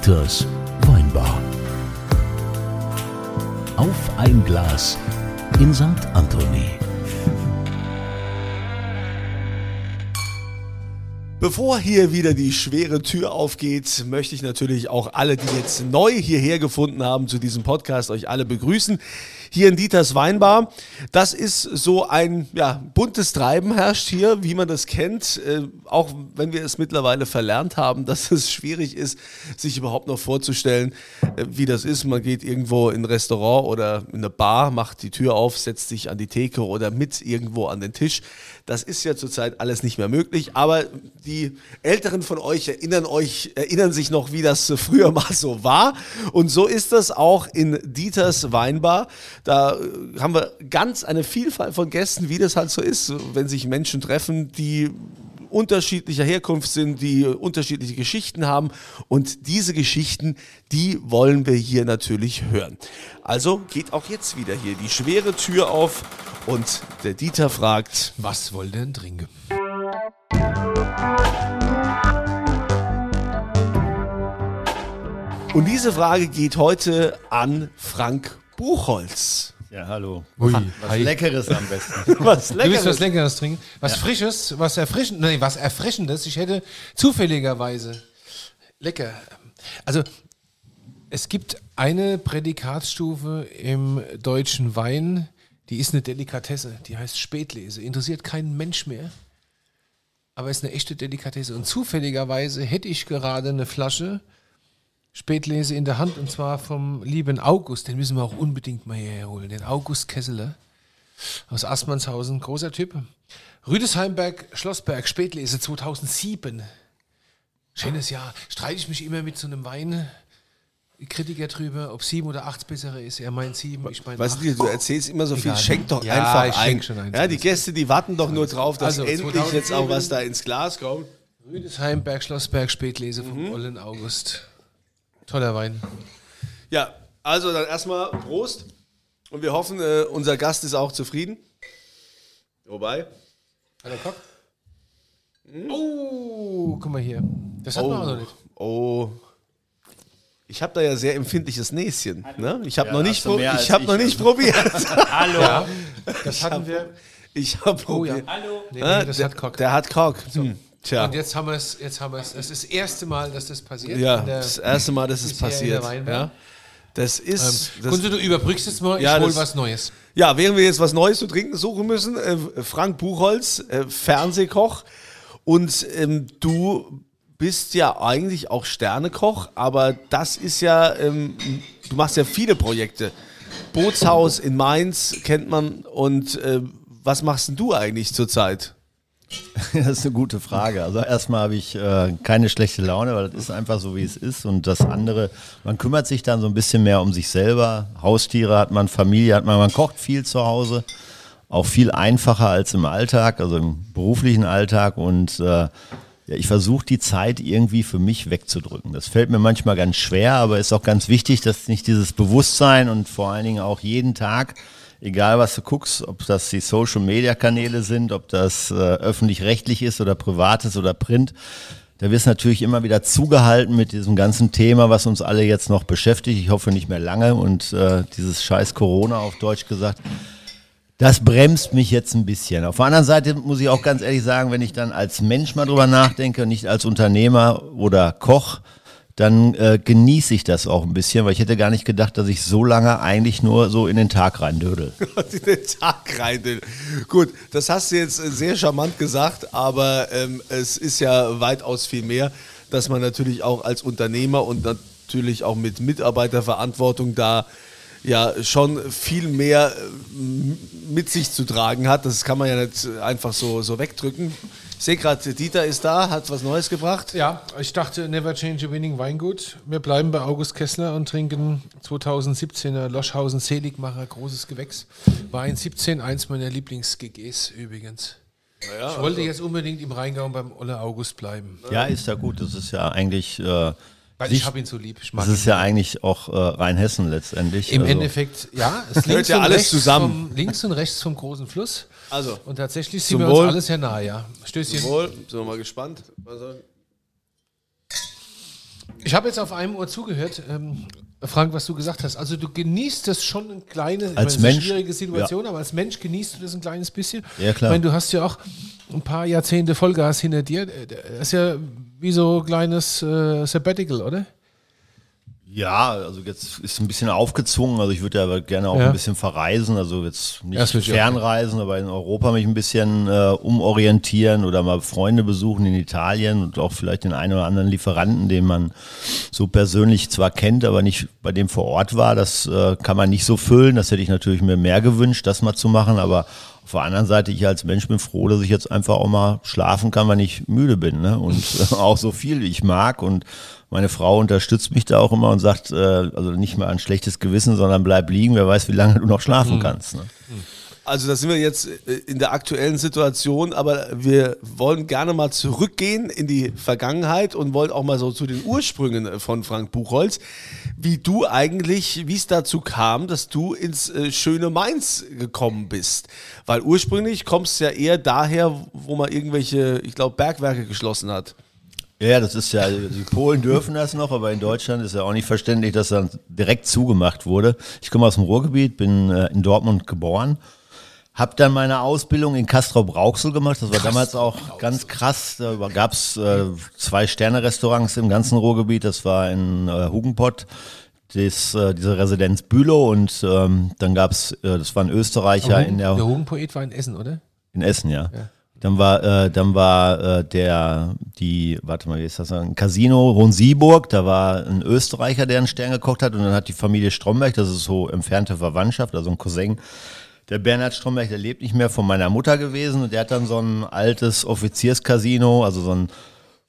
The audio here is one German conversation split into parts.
Dieters Weinbar. Auf ein Glas in St. Anthony. Bevor hier wieder die schwere Tür aufgeht, möchte ich natürlich auch alle, die jetzt neu hierher gefunden haben zu diesem Podcast, euch alle begrüßen. Hier in Dieters Weinbar. Das ist so ein ja, buntes Treiben herrscht hier, wie man das kennt. Äh, auch wenn wir es mittlerweile verlernt haben, dass es schwierig ist, sich überhaupt noch vorzustellen, äh, wie das ist. Man geht irgendwo in ein Restaurant oder in eine Bar, macht die Tür auf, setzt sich an die Theke oder mit irgendwo an den Tisch. Das ist ja zurzeit alles nicht mehr möglich, aber die Älteren von euch erinnern euch, erinnern sich noch, wie das früher mal so war. Und so ist das auch in Dieters Weinbar. Da haben wir ganz eine Vielfalt von Gästen, wie das halt so ist, wenn sich Menschen treffen, die unterschiedlicher Herkunft sind, die unterschiedliche Geschichten haben. Und diese Geschichten, die wollen wir hier natürlich hören. Also geht auch jetzt wieder hier die schwere Tür auf und der Dieter fragt, Was wollt ihr denn trinken? und diese Frage geht heute an Frank Buchholz. Ja, hallo. Ui, Was hi. Leckeres am besten. Was Du willst was Leckeres. Leckeres trinken? Was Frisches, was Erfrischendes, nee, was Erfrischendes. Ich hätte zufälligerweise lecker. Also, es gibt eine Prädikatsstufe im deutschen Wein, die ist eine Delikatesse, die heißt Spätlese. Interessiert keinen Mensch mehr, aber ist eine echte Delikatesse. Und zufälligerweise hätte ich gerade eine Flasche Spätlese in der Hand und zwar vom lieben August, den müssen wir auch unbedingt mal hierher holen, den August Kesseler aus Assmannshausen, großer Typ. Rüdesheimberg, Schlossberg, Spätlese 2007. Schönes Jahr. Streite ich mich immer mit so einem Wein. Kritiker drüber, ob sieben oder acht bessere ist. Er meint sieben, ich meine Weißt du, du erzählst immer so viel, Egal. schenk doch Ja, einfach ich ein. schon ein. Ja, die Gäste, die warten doch nur drauf, dass Also, endlich 2007 jetzt auch was da ins Glas kommt. Rüdesheimberg, Schlossberg, Spätlese vom Mhm. Ollen August. Toller Wein. Ja, also dann erstmal Prost. Und wir hoffen, äh, unser Gast ist auch zufrieden. Wobei. Hallo Kock. Oh, guck mal hier. Das hat man auch noch nicht. oh. Ich habe da ja sehr empfindliches Näschen. Ne? Ich habe Ja, noch nicht, pro ich hab ich, noch nicht also. probiert. Hallo. Das hatten wir. Ich habe Oh ja. probiert. Hallo. Nee, nee, das der, hat Kock. Der hat Kock. Hm. Tja. Und jetzt haben wir es, jetzt haben wir es. Es ist das erste Mal, dass das passiert. Ja, der- das erste Mal, dass es passiert. Ja. Das ist. Ähm, das, Kunze, du überbrückst jetzt mal, Ja, ich hol was Neues. Ja, während wir jetzt was Neues zu trinken suchen müssen, äh, Frank Buchholz, äh, Fernsehkoch. Und ähm, du bist ja eigentlich auch Sternekoch, aber das ist ja, ähm, du machst ja viele Projekte. Bootshaus in Mainz kennt man. Und äh, was machst denn du eigentlich zurzeit? Das ist eine gute Frage. Also erstmal habe ich äh, keine schlechte Laune, weil das ist einfach so, wie es ist. Und das andere, man kümmert sich dann so ein bisschen mehr um sich selber. Haustiere hat man, Familie hat man, man kocht viel zu Hause. Auch viel einfacher als im Alltag, also im beruflichen Alltag. Und äh, ja, ich versuche die Zeit irgendwie für mich wegzudrücken. Das fällt mir manchmal ganz schwer, aber ist auch ganz wichtig, dass nicht dieses Bewusstsein und vor allen Dingen auch jeden Tag egal was du guckst, ob das die Social Media Kanäle sind, ob das äh, öffentlich-rechtlich ist oder privates oder Print, da wird es natürlich immer wieder zugehalten mit diesem ganzen Thema, was uns alle jetzt noch beschäftigt. Ich hoffe nicht mehr lange und äh, dieses scheiß Corona auf Deutsch gesagt. Das bremst mich jetzt ein bisschen. Auf der anderen Seite muss ich auch ganz ehrlich sagen, wenn ich dann als Mensch mal drüber nachdenke, nicht als Unternehmer oder Koch, dann äh, genieße ich das auch ein bisschen, weil ich hätte gar nicht gedacht, dass ich so lange eigentlich nur so in den Tag reindödel. in den Tag rein. Gut, das hast du jetzt äh, sehr charmant gesagt, aber ähm, es ist ja weitaus viel mehr, dass man natürlich auch als Unternehmer und natürlich auch mit Mitarbeiterverantwortung da ja schon viel mehr äh, mit sich zu tragen hat. Das kann man ja nicht einfach so, so wegdrücken. Ich sehe gerade, Dieter ist da, hat was Neues gebracht. Ja, ich dachte, never change a winning Weingut. Wir bleiben bei August Kessler und trinken 2017er Loschhausen Seligmacher, großes Gewächs. Wein 17, eins meiner Lieblings-GGs übrigens. ich wollte jetzt unbedingt im Rheingau beim Olle August bleiben. Ja, ist ja gut. Das ist ja eigentlich, äh, Weil ich habe ihn so lieb. Ich mag das ist ja eigentlich auch äh, Rheinhessen letztendlich. Im Also- Endeffekt, ja, es links, ja alles zusammen. Vom, links und rechts vom großen Fluss. Also, Und tatsächlich sind wir Wohl. uns alles sehr nahe, ja. Stößchen. Wohl, sind wir mal gespannt. Also, Ich habe jetzt auf einem Ohr zugehört, ähm, Frank, was du gesagt hast. Also du genießt das schon ein kleines, Als meine, Mensch, schwierige Situation, aber als Mensch genießt du das ein kleines bisschen. Ja, klar. Ich meine, du hast ja auch ein paar Jahrzehnte Vollgas hinter dir. Das ist ja wie so ein kleines äh, Sabbatical, oder? Ja, also jetzt ist ein bisschen aufgezwungen. Also ich würde ja gerne auch Ja. ein bisschen verreisen. Also jetzt nicht fernreisen, aber in Europa mich ein bisschen äh, umorientieren oder mal Freunde besuchen in Italien und auch vielleicht den einen oder anderen Lieferanten, den man so persönlich zwar kennt, aber nicht bei dem vor Ort war. Das äh, kann man nicht so füllen. Das hätte ich natürlich mir mehr gewünscht, das mal zu machen. Aber auf der anderen Seite, ich als Mensch bin froh, dass ich jetzt einfach auch mal schlafen kann, wenn ich müde bin. Ne? Und äh, auch so viel, wie ich mag. Und meine Frau unterstützt mich da auch immer und sagt, äh, also nicht mal ein schlechtes Gewissen, sondern bleib liegen, wer weiß, wie lange du noch schlafen kannst. Ne? Also da sind wir jetzt äh, in der aktuellen Situation, aber wir wollen gerne mal zurückgehen in die Vergangenheit und wollen auch mal so zu den Ursprüngen von Frank Buchholz, wie du eigentlich, wie es dazu kam, dass du ins äh, schöne Mainz gekommen bist. Weil ursprünglich kommst du ja eher daher, wo man irgendwelche, ich glaube, Bergwerke geschlossen hat. Ja, das ist ja, die Polen dürfen das noch, aber in Deutschland ist ja auch nicht verständlich, dass dann direkt zugemacht wurde. Ich komme aus dem Ruhrgebiet, bin äh, in Dortmund geboren, habe dann meine Ausbildung in Castrop-Rauxel gemacht. Das war damals auch ganz krass. Da gab es äh, zwei Sterne-Restaurants im ganzen Ruhrgebiet. Das war in äh, Hugenpott. Das, äh, diese Residenz Bülow und ähm, dann gab's, äh, das war ein Österreicher in der der Hugenpoet war in Essen, oder? in Essen, ja. Dann war, äh, dann war äh, der, die, warte mal, wie ist das, ein Casino Ronsieburg, da war ein Österreicher, der einen Stern gekocht hat und dann hat die Familie Stromberg, das ist so entfernte Verwandtschaft, also ein Cousin, der Bernhard Stromberg, der lebt nicht mehr von meiner Mutter gewesen und der hat dann so ein altes Offizierscasino, also so ein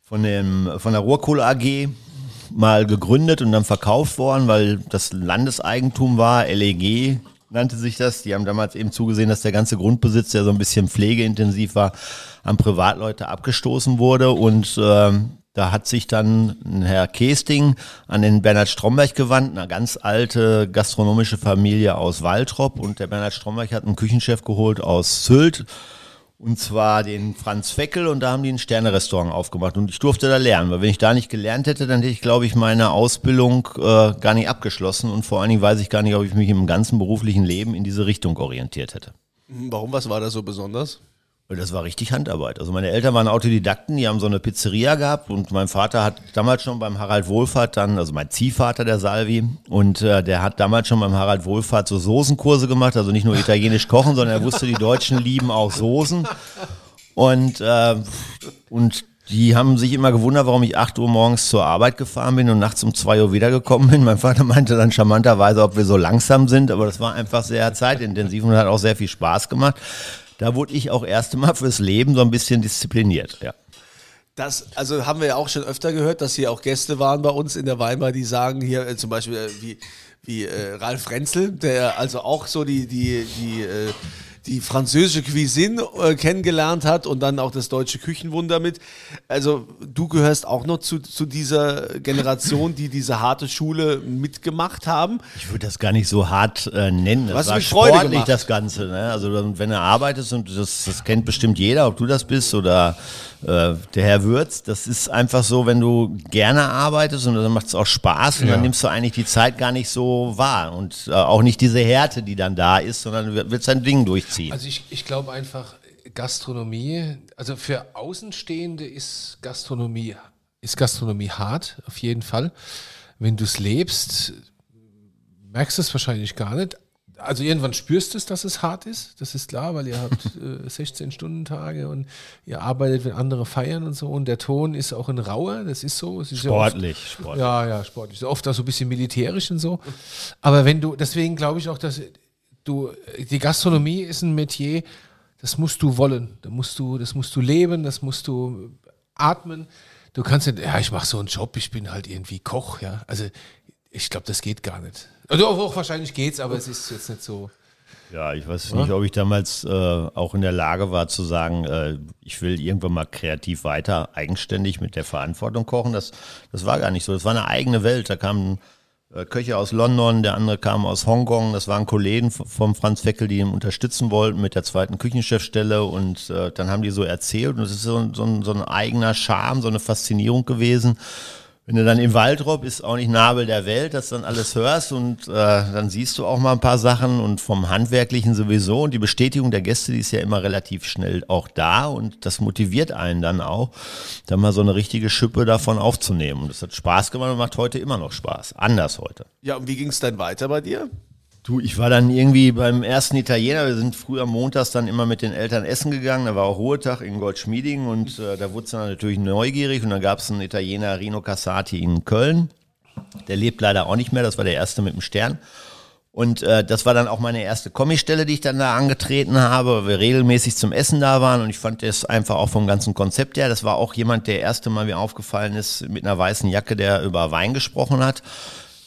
von dem von der Ruhrkohle AG mal gegründet und dann verkauft worden, weil das Landeseigentum war, LEG nannte sich das. Die haben damals eben zugesehen, dass der ganze Grundbesitz, der so ein bisschen pflegeintensiv war, an Privatleute abgestoßen wurde und ähm, da hat sich dann ein Herr Kesting an den Bernhard Stromberg gewandt, eine ganz alte gastronomische Familie aus Waltrop. Und der Bernhard Stromberg hat einen Küchenchef geholt aus Sylt. Und zwar den Franz Feckel und da haben die ein Sternerestaurant aufgemacht und ich durfte da lernen, weil wenn ich da nicht gelernt hätte, dann hätte ich, glaube ich, meine Ausbildung äh, gar nicht abgeschlossen und vor allen Dingen weiß ich gar nicht, ob ich mich im ganzen beruflichen Leben in diese Richtung orientiert hätte. Warum, was war da so besonders? Das war richtig Handarbeit. Also meine Eltern waren Autodidakten, die haben so eine Pizzeria gehabt und mein Vater hat damals schon beim Harald Wohlfahrt dann, also mein Ziehvater, der Salvi, und äh, der hat damals schon beim Harald Wohlfahrt so Soßenkurse gemacht, also nicht nur italienisch kochen, sondern er wusste, die Deutschen lieben auch Soßen. Und, äh, und die haben sich immer gewundert, warum ich 8 Uhr morgens zur Arbeit gefahren bin und nachts um 2 Uhr wiedergekommen bin. Mein Vater meinte dann charmanterweise, ob wir so langsam sind, aber das war einfach sehr zeitintensiv und hat auch sehr viel Spaß gemacht. Da wurde ich auch erst einmal fürs Leben so ein bisschen diszipliniert, ja. Das, also haben wir ja auch schon öfter gehört, dass hier auch Gäste waren bei uns in der Weimar, die sagen hier äh, zum Beispiel äh, wie, wie äh, Ralf Renzel, der also auch so die, die, die, äh, die französische Cuisine äh, kennengelernt hat und dann auch das deutsche Küchenwunder mit. Also du gehörst auch noch zu, zu dieser Generation, die diese harte Schule mitgemacht haben. Ich würde das gar nicht so hart äh, nennen. Das Was war Freude sportlich, gemacht. das Ganze. Ne? Also wenn du arbeitest und das, das kennt bestimmt jeder, ob du das bist oder der Herr Würz, das ist einfach so, wenn du gerne arbeitest und dann macht es auch Spaß und Ja. dann nimmst du eigentlich die Zeit gar nicht so wahr und äh, auch nicht diese Härte, die dann da ist, sondern du willst dein Ding durchziehen. Also ich, ich glaube einfach, Gastronomie, also für Außenstehende ist Gastronomie, ist Gastronomie hart, auf jeden Fall. Wenn du es lebst, merkst du es wahrscheinlich gar nicht. Also irgendwann spürst du es, dass es hart ist, das ist klar, weil ihr habt äh, 16-Stunden-Tage und ihr arbeitet, wenn andere feiern und so. Und der Ton ist auch ein rauer, das ist so. Ist ja oft- sportlich, sportlich. ja, ja, sportlich. So oft auch so ein bisschen militärisch und so. Aber wenn du, deswegen glaube ich auch, dass du, die Gastronomie ist ein Metier, das musst du wollen. Da musst du, das musst du leben, das musst du atmen. Du kannst nicht, ja, ich mache so einen Job, ich bin halt irgendwie Koch, ja. Also ich glaube, das geht gar nicht. Also auch, auch wahrscheinlich geht's, aber es ist jetzt nicht so. Ja, ich weiß nicht, ob ich damals äh, auch in der Lage war zu sagen, äh, ich will irgendwann mal kreativ weiter eigenständig mit der Verantwortung kochen. Das, das war gar nicht so. Das war eine eigene Welt. Da kamen äh, Köche aus London, der andere kam aus Hongkong. Das waren Kollegen vom Franz Feckel, die ihn unterstützen wollten mit der zweiten Küchenchefstelle. Und äh, dann haben die so erzählt. Und es ist so, so, so ein eigener Charme, so eine Faszinierung gewesen wenn du dann im Waldrop ist auch nicht Nabel der Welt, dass du dann alles hörst und äh, dann siehst du auch mal ein paar Sachen und vom Handwerklichen sowieso und die Bestätigung der Gäste, die ist ja immer relativ schnell auch da und das motiviert einen dann auch, dann mal so eine richtige Schippe davon aufzunehmen. Und das hat Spaß gemacht und macht heute immer noch Spaß. Anders heute. Ja, und wie ging es dann weiter bei dir? Du, ich war dann irgendwie beim ersten Italiener. Wir sind früher montags dann immer mit den Eltern essen gegangen. Da war auch Ruhetag in Goldschmieding und äh, da wurde es dann natürlich neugierig. Und dann gab es einen Italiener, Rino Cassati in Köln. Der lebt leider auch nicht mehr. Das war der erste mit dem Stern. Und äh, das war dann auch meine erste Kommistelle, die ich dann da angetreten habe, weil wir regelmäßig zum Essen da waren. Und ich fand das einfach auch vom ganzen Konzept her. Das war auch jemand, der erste Mal mir aufgefallen ist, mit einer weißen Jacke, der über Wein gesprochen hat.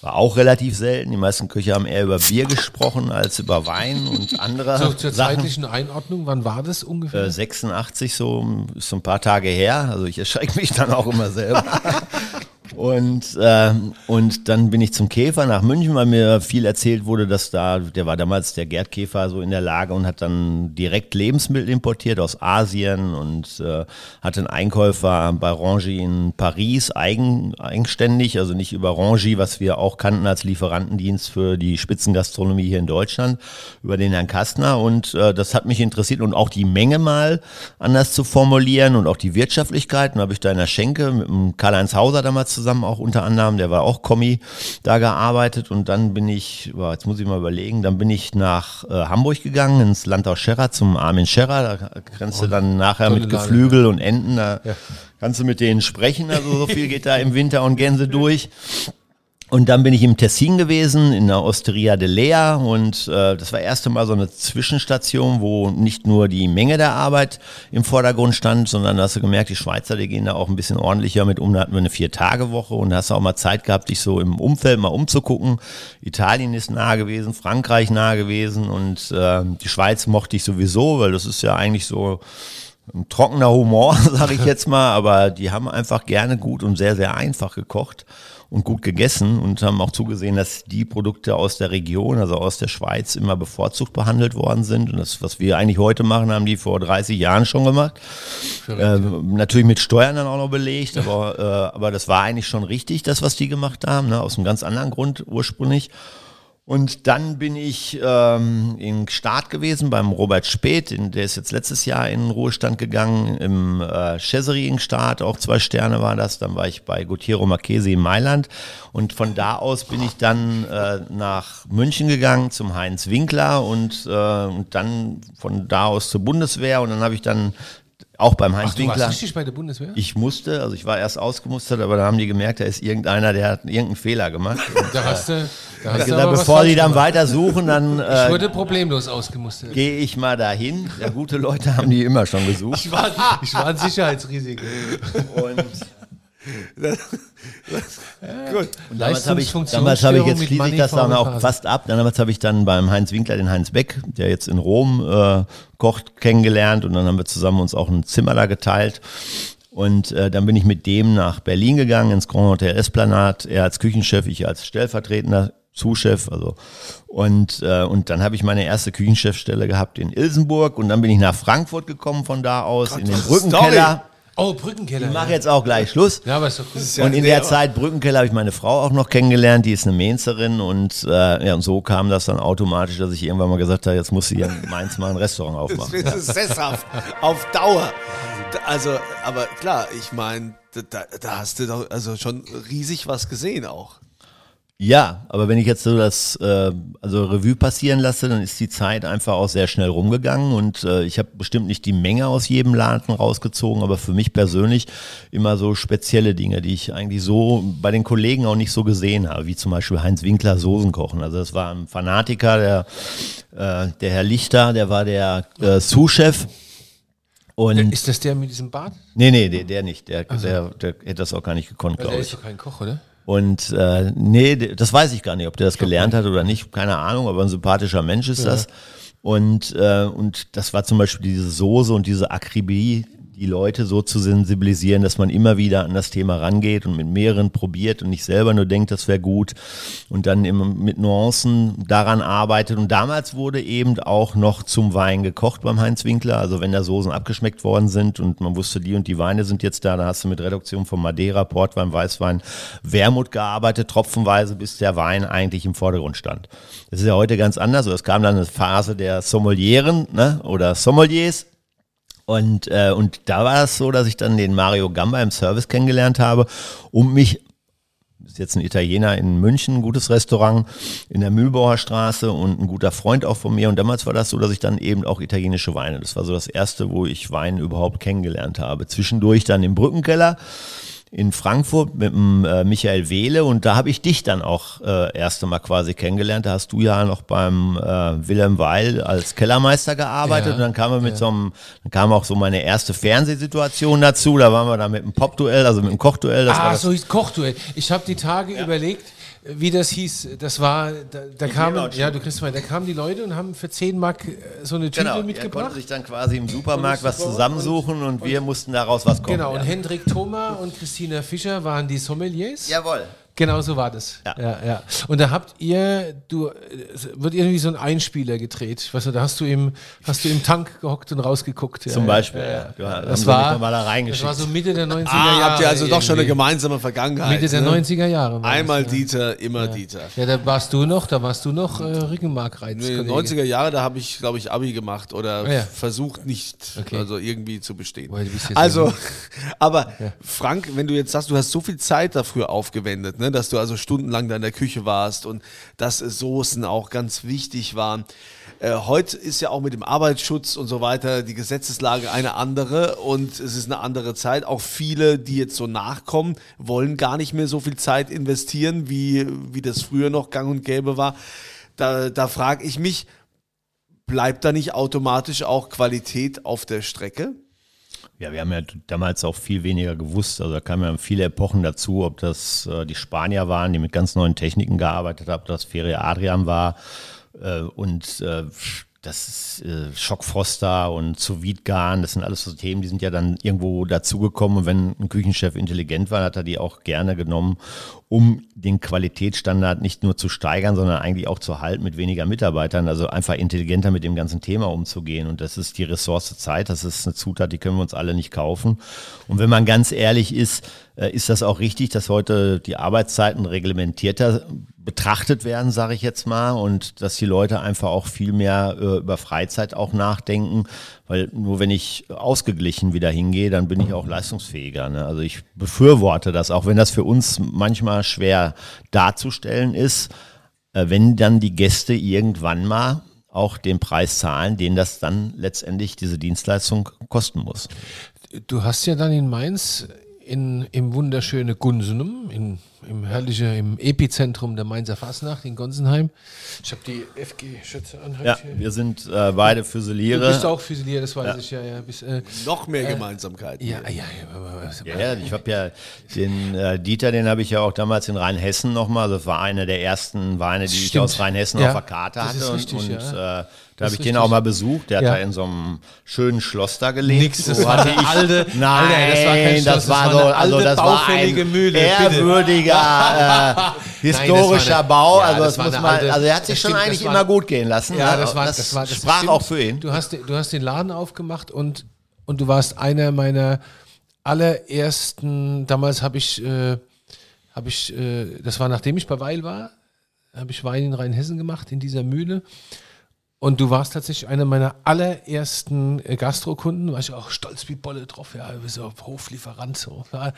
War auch relativ selten. Die meisten Köche haben eher über Bier gesprochen als über Wein und andere So, zur Sachen. zeitlichen Einordnung, wann war das ungefähr? Äh, 86 so, ist so ein paar Tage her. Also ich erschrecke mich dann auch immer selber. Und, äh, und dann bin ich zum Käfer nach München, weil mir viel erzählt wurde, dass da, der war damals der Gerd Käfer so in der Lage und hat dann direkt Lebensmittel importiert aus Asien und äh, hatte einen Einkäufer bei Rangy in Paris eigen, eigenständig, also nicht über Rangy, was wir auch kannten als Lieferantendienst für die Spitzengastronomie hier in Deutschland, über den Herrn Kastner. Und äh, das hat mich interessiert und auch die Menge mal anders zu formulieren und auch die Wirtschaftlichkeit. Habe ich da in der Schenke mit Karl-Heinz Hauser damals zusammen auch unter anderem, der war auch Kommi, da gearbeitet und dann bin ich, boah, jetzt muss ich mal überlegen, dann bin ich nach äh, Hamburg gegangen, ins Landau Scherrer zum Armin Scherrer, da kannst du dann nachher mit. Geflügel und Enten, da kannst du mit denen sprechen, also so viel geht da im Winter und Gänse durch. Und dann bin ich im Tessin gewesen, in der Osteria de Lea und äh, das war erste Mal so eine Zwischenstation, wo nicht nur die Menge der Arbeit im Vordergrund stand, sondern hast du gemerkt, die Schweizer, die gehen da auch ein bisschen ordentlicher mit um. Da hatten wir eine Vier-Tage-Woche und da hast du auch mal Zeit gehabt, dich so im Umfeld mal umzugucken. Italien ist nah gewesen, Frankreich nah gewesen und äh, die Schweiz mochte ich sowieso, weil das ist ja eigentlich so ein trockener Humor, sage ich jetzt mal, aber die haben einfach gerne gut und sehr, sehr einfach gekocht und gut gegessen und haben auch zugesehen, dass die Produkte aus der Region, also aus der Schweiz, immer bevorzugt behandelt worden sind. Und das, was wir eigentlich heute machen, haben die vor 30 Jahren schon gemacht. Äh, natürlich mit Steuern dann auch noch belegt, aber, äh, aber das war eigentlich schon richtig, das, was die gemacht haben, ne? aus einem ganz anderen Grund ursprünglich. Und dann bin ich ähm, in Start gewesen beim Robert Speth, in, der ist jetzt letztes Jahr in den Ruhestand gegangen, im äh, Cesari in Start, auch zwei Sterne war das. Dann war ich bei Gutierrez Marchesi in Mailand. Und von da aus bin ich dann äh, nach München gegangen zum Heinz Winkler. Und, äh, und dann von da aus zur Bundeswehr. Und dann habe ich dann auch beim Heinz Ach, du warst Winkler. richtig bei der Bundeswehr? Ich musste, also ich war erst ausgemustert, aber da haben die gemerkt, da ist irgendeiner, der hat irgendeinen Fehler gemacht. Und, da hast du, da hast gesagt, bevor die dann weiter suchen, dann Ich äh, wurde problemlos ausgemustert. gehe ich mal dahin. Ja, gute Leute haben die immer schon gesucht. Ich war, ich war ein Sicherheitsrisiko. Und, Gut. und damals habe ich, damals habe ich jetzt schließe ich das dann auch fast ab. Damals habe ich dann beim Heinz Winkler den Heinz Beck, der jetzt in Rom äh, kocht, kennengelernt und dann haben wir zusammen uns auch ein Zimmer da geteilt. Und äh, dann bin ich mit dem nach Berlin gegangen, ins Grand Hotel Esplanade. Er als Küchenchef, ich als stellvertretender Zuschef. Also und, äh, und dann habe ich meine erste Küchenchefstelle gehabt in Ilsenburg und dann bin ich nach Frankfurt gekommen von da aus in den Brückenkeller. Oh, Brückenkeller. Ich mache ja. jetzt auch gleich Schluss. Ja, aber ist doch gut. ja und in der- Zeit Brückenkeller habe ich meine Frau auch noch kennengelernt, die ist eine Mainzerin und, äh, ja, und so kam das dann automatisch, dass ich irgendwann mal gesagt habe, jetzt muss sie in Mainz mal ein Restaurant aufmachen. Das ist sesshaft. Auf Dauer. Da- Also, aber klar, ich meine, da, da, da hast du doch also schon riesig was gesehen auch. Ja, aber wenn ich jetzt so das äh, also Revue passieren lasse, dann ist die Zeit einfach auch sehr schnell rumgegangen und äh, ich habe bestimmt nicht die Menge aus jedem Laden rausgezogen, aber für mich persönlich immer so spezielle Dinge, die ich eigentlich so bei den Kollegen auch nicht so gesehen habe, wie zum Beispiel Heinz Winkler Soßen kochen. Also das war ein Fanatiker, der, äh, der Herr Lichter, der war der äh, Sous-Chef. Und Ist das der mit diesem Bart? nee, nee, der, der nicht, der, der, der hätte das auch gar nicht gekonnt, glaube der ich. ist doch kein Koch, oder? Und äh, nee, das weiß ich gar nicht, ob der das gelernt hat oder nicht, keine Ahnung, aber ein sympathischer Mensch ist das. Und, äh, und das war zum Beispiel diese Soße und diese Akribie, die Leute so zu sensibilisieren, dass man immer wieder an das Thema rangeht und mit mehreren probiert und nicht selber nur denkt, das wäre gut und dann immer mit Nuancen daran arbeitet. Und damals wurde eben auch noch zum Wein gekocht beim Heinz Winkler. Also wenn da Soßen abgeschmeckt worden sind und man wusste, die und die Weine sind jetzt da, dann hast du mit Reduktion von Madeira, Portwein, Weißwein, Wermut gearbeitet, tropfenweise, bis der Wein eigentlich im Vordergrund stand. Das ist ja heute ganz anders. Es kam dann eine Phase der Sommelieren ne, oder Sommeliers, und, äh, und da war es so, dass ich dann den Mario Gamba im Service kennengelernt habe, um mich, ist jetzt ein Italiener in München, ein gutes Restaurant in der Mühlbauer Straße und ein guter Freund auch von mir. Und damals war das so, dass ich dann eben auch italienische Weine, das war so das erste, wo ich Wein überhaupt kennengelernt habe. Zwischendurch dann im Brückenkeller in Frankfurt mit dem äh, Michael Wehle und da habe ich dich dann auch äh, erst einmal quasi kennengelernt. Da hast du ja noch beim äh, Wilhelm Weil als Kellermeister gearbeitet Ja, und dann kam er mit so einem, dann kam auch so meine erste Fernsehsituation dazu. Da waren wir da mit einem Popduell, also mit einem Kochduell. Das war Ah, das so hieß Kochduell. Ich habe die Tage überlegt, wie das hieß. Das war, da, da kamen, ja, du kriegst mal, da kamen die Leute und haben für 10 Mark äh, so eine Tüte Genau, mitgebracht. konnte sich dann quasi im Supermarkt was Und- zusammensuchen und, wir mussten daraus was kochen. Genau, und ja. Hendrik Thoma und Christina Fischer waren die Sommeliers. Jawohl. Genau so war das. Ja. Ja. Ja, Und da habt ihr, du, wird irgendwie so ein Einspieler gedreht. Weißt du, da hast du im, hast du im Tank gehockt und rausgeguckt. Ja, Zum Beispiel, ja, ja. Das war, da das war so Mitte der 90er Ah, Jahre. habt ihr also doch schon eine irgendwie. gemeinsame Vergangenheit. Mitte der ne? 90er Jahre. Einmal das, ja. Dieter, immer Dieter. Ja, da warst du noch, da warst du noch äh, Rückenmarkreiz. Nee, 90er Jahre, da habe ich, glaube ich, Abi gemacht oder Ah, versucht nicht, Okay. also irgendwie zu bestehen. Boah, also, aber Frank, wenn du jetzt sagst, du hast so viel Zeit dafür aufgewendet, ne, dass du also stundenlang da in der Küche warst und dass äh, Soßen auch ganz wichtig waren. Äh, heute ist ja auch mit dem Arbeitsschutz und so weiter die Gesetzeslage eine andere und es ist eine andere Zeit. Auch viele, die jetzt so nachkommen, wollen gar nicht mehr so viel Zeit investieren, wie, wie das früher noch gang und gäbe war. Da, da frage ich mich, bleibt da nicht automatisch auch Qualität auf der Strecke? Ja, wir haben ja damals auch viel weniger gewusst. Also da kamen ja viele Epochen dazu, ob das äh, die Spanier waren, die mit ganz neuen Techniken gearbeitet haben, ob das Feria Adrian war äh, und äh, das ist äh, Schockfroster und sous garn das sind alles so Themen, die sind ja dann irgendwo dazugekommen. Und wenn ein Küchenchef intelligent war, hat er die auch gerne genommen, um den Qualitätsstandard nicht nur zu steigern, sondern eigentlich auch zu halten mit weniger Mitarbeitern. Also einfach intelligenter mit dem ganzen Thema umzugehen. Und das ist die Ressource Zeit. Das ist eine Zutat, die können wir uns alle nicht kaufen. Und wenn man ganz ehrlich ist, ist das auch richtig, dass heute die Arbeitszeiten reglementierter betrachtet werden, sage ich jetzt mal, und dass die Leute einfach auch viel mehr äh, über Freizeit auch nachdenken, weil nur wenn ich ausgeglichen wieder hingehe, dann bin ich auch leistungsfähiger. Ne? Also ich befürworte das, auch wenn das für uns manchmal schwer darzustellen ist, äh, wenn dann die Gäste irgendwann mal auch den Preis zahlen, den das dann letztendlich diese Dienstleistung kosten muss. Du hast ja dann in Mainz in, im wunderschöne Gunsenum, in, im herrlichen, im Epizentrum der Mainzer Fasnacht in Gonsenheim. Ich habe die FG-Schütze an. Ja, ich hier. wir sind äh, beide Du Füsiliere. bist auch Füsilier, das weiß ich ja. ja, bis, äh, Noch mehr Gemeinsamkeiten. ja, ja, ja, Ja, ja, ich habe ja den äh, Dieter, den habe ich ja auch damals in Rheinhessen nochmal. Das war einer der ersten Weine, die ich Stimmt. aus Rheinhessen Ja, auf der Karte das hatte. ist und richtig, und ja. Äh, da habe ich den auch mal besucht. Der Ja. hat da in so einem schönen Schloss da gelebt. Nix, das So war hatte eine alte, Nein, Alter, das war das das so, eine also das war ein Mühle, ehrwürdiger, äh, historischer eine- Bau. ja, also das das muss man, alte- also er hat sich das schon stimmt, das eigentlich war- immer gut gehen lassen. Ja, ne? das war, das, das war das sprach stimmt. auch für ihn. Du hast, du hast den Laden aufgemacht und, und du warst einer meiner allerersten, damals habe ich, äh, habe ich, äh, das war nachdem ich bei Weil war, habe ich Wein in Rheinhessen gemacht, in dieser Mühle. Und du warst tatsächlich einer meiner allerersten äh, Gastrokunden, war ich auch stolz wie Bolle drauf, ja, so Hoflieferant, so. War,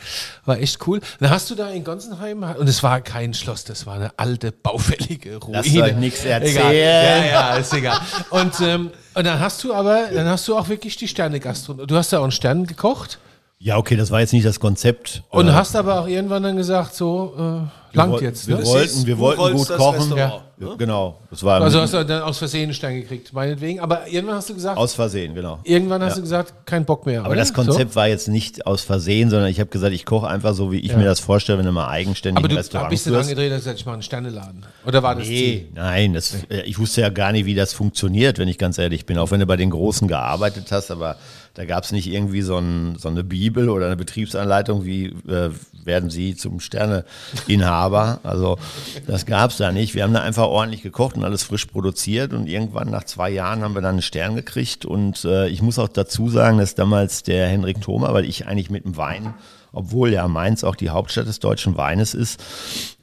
war echt cool. Dann hast du da in Gonsenheim, und es war kein Schloss, das war eine alte, baufällige Ruine. Lasst euch nichts Egal. erzählen. Ja, ja, ist egal. Und, ähm, und dann hast du aber, dann hast du auch wirklich die Sterne Gastronomie. Du hast da auch einen Stern gekocht Ja, okay, das war jetzt nicht das Konzept. und Äh, hast aber auch irgendwann dann gesagt, so, äh, woll- jetzt. Wir Ne? wollten, wir Du wollten gut das kochen. Ja, genau. Das war Also hast du dann aus Versehen einen Stern gekriegt, meinetwegen. Aber irgendwann hast du gesagt, aus Versehen, genau. irgendwann hast Ja. du gesagt, kein Bock mehr. Aber oder? das Konzept war jetzt nicht aus Versehen, sondern ich habe gesagt, ich koche einfach so, wie ich mir das vorstelle, wenn du mal eigenständig Aber du Restaurant bist du führst. angedreht und gesagt, ich mache einen Sterneladen. Oder war das Ziel? Nee, nein, das, äh, ich wusste ja gar nicht, wie das funktioniert, wenn ich ganz ehrlich bin. Auch wenn du bei den Großen gearbeitet hast, aber Da gab es nicht irgendwie so, ein, so, eine Bibel oder eine Betriebsanleitung, wie äh, werden Sie zum Sterneinhaber. Also das gab es da nicht. Wir haben da einfach ordentlich gekocht und alles frisch produziert und irgendwann nach zwei Jahren haben wir dann einen Stern gekriegt. Und äh, ich muss auch dazu sagen, dass damals der Henrik Thoma, weil ich eigentlich mit dem Wein obwohl ja Mainz auch die Hauptstadt des deutschen Weines ist,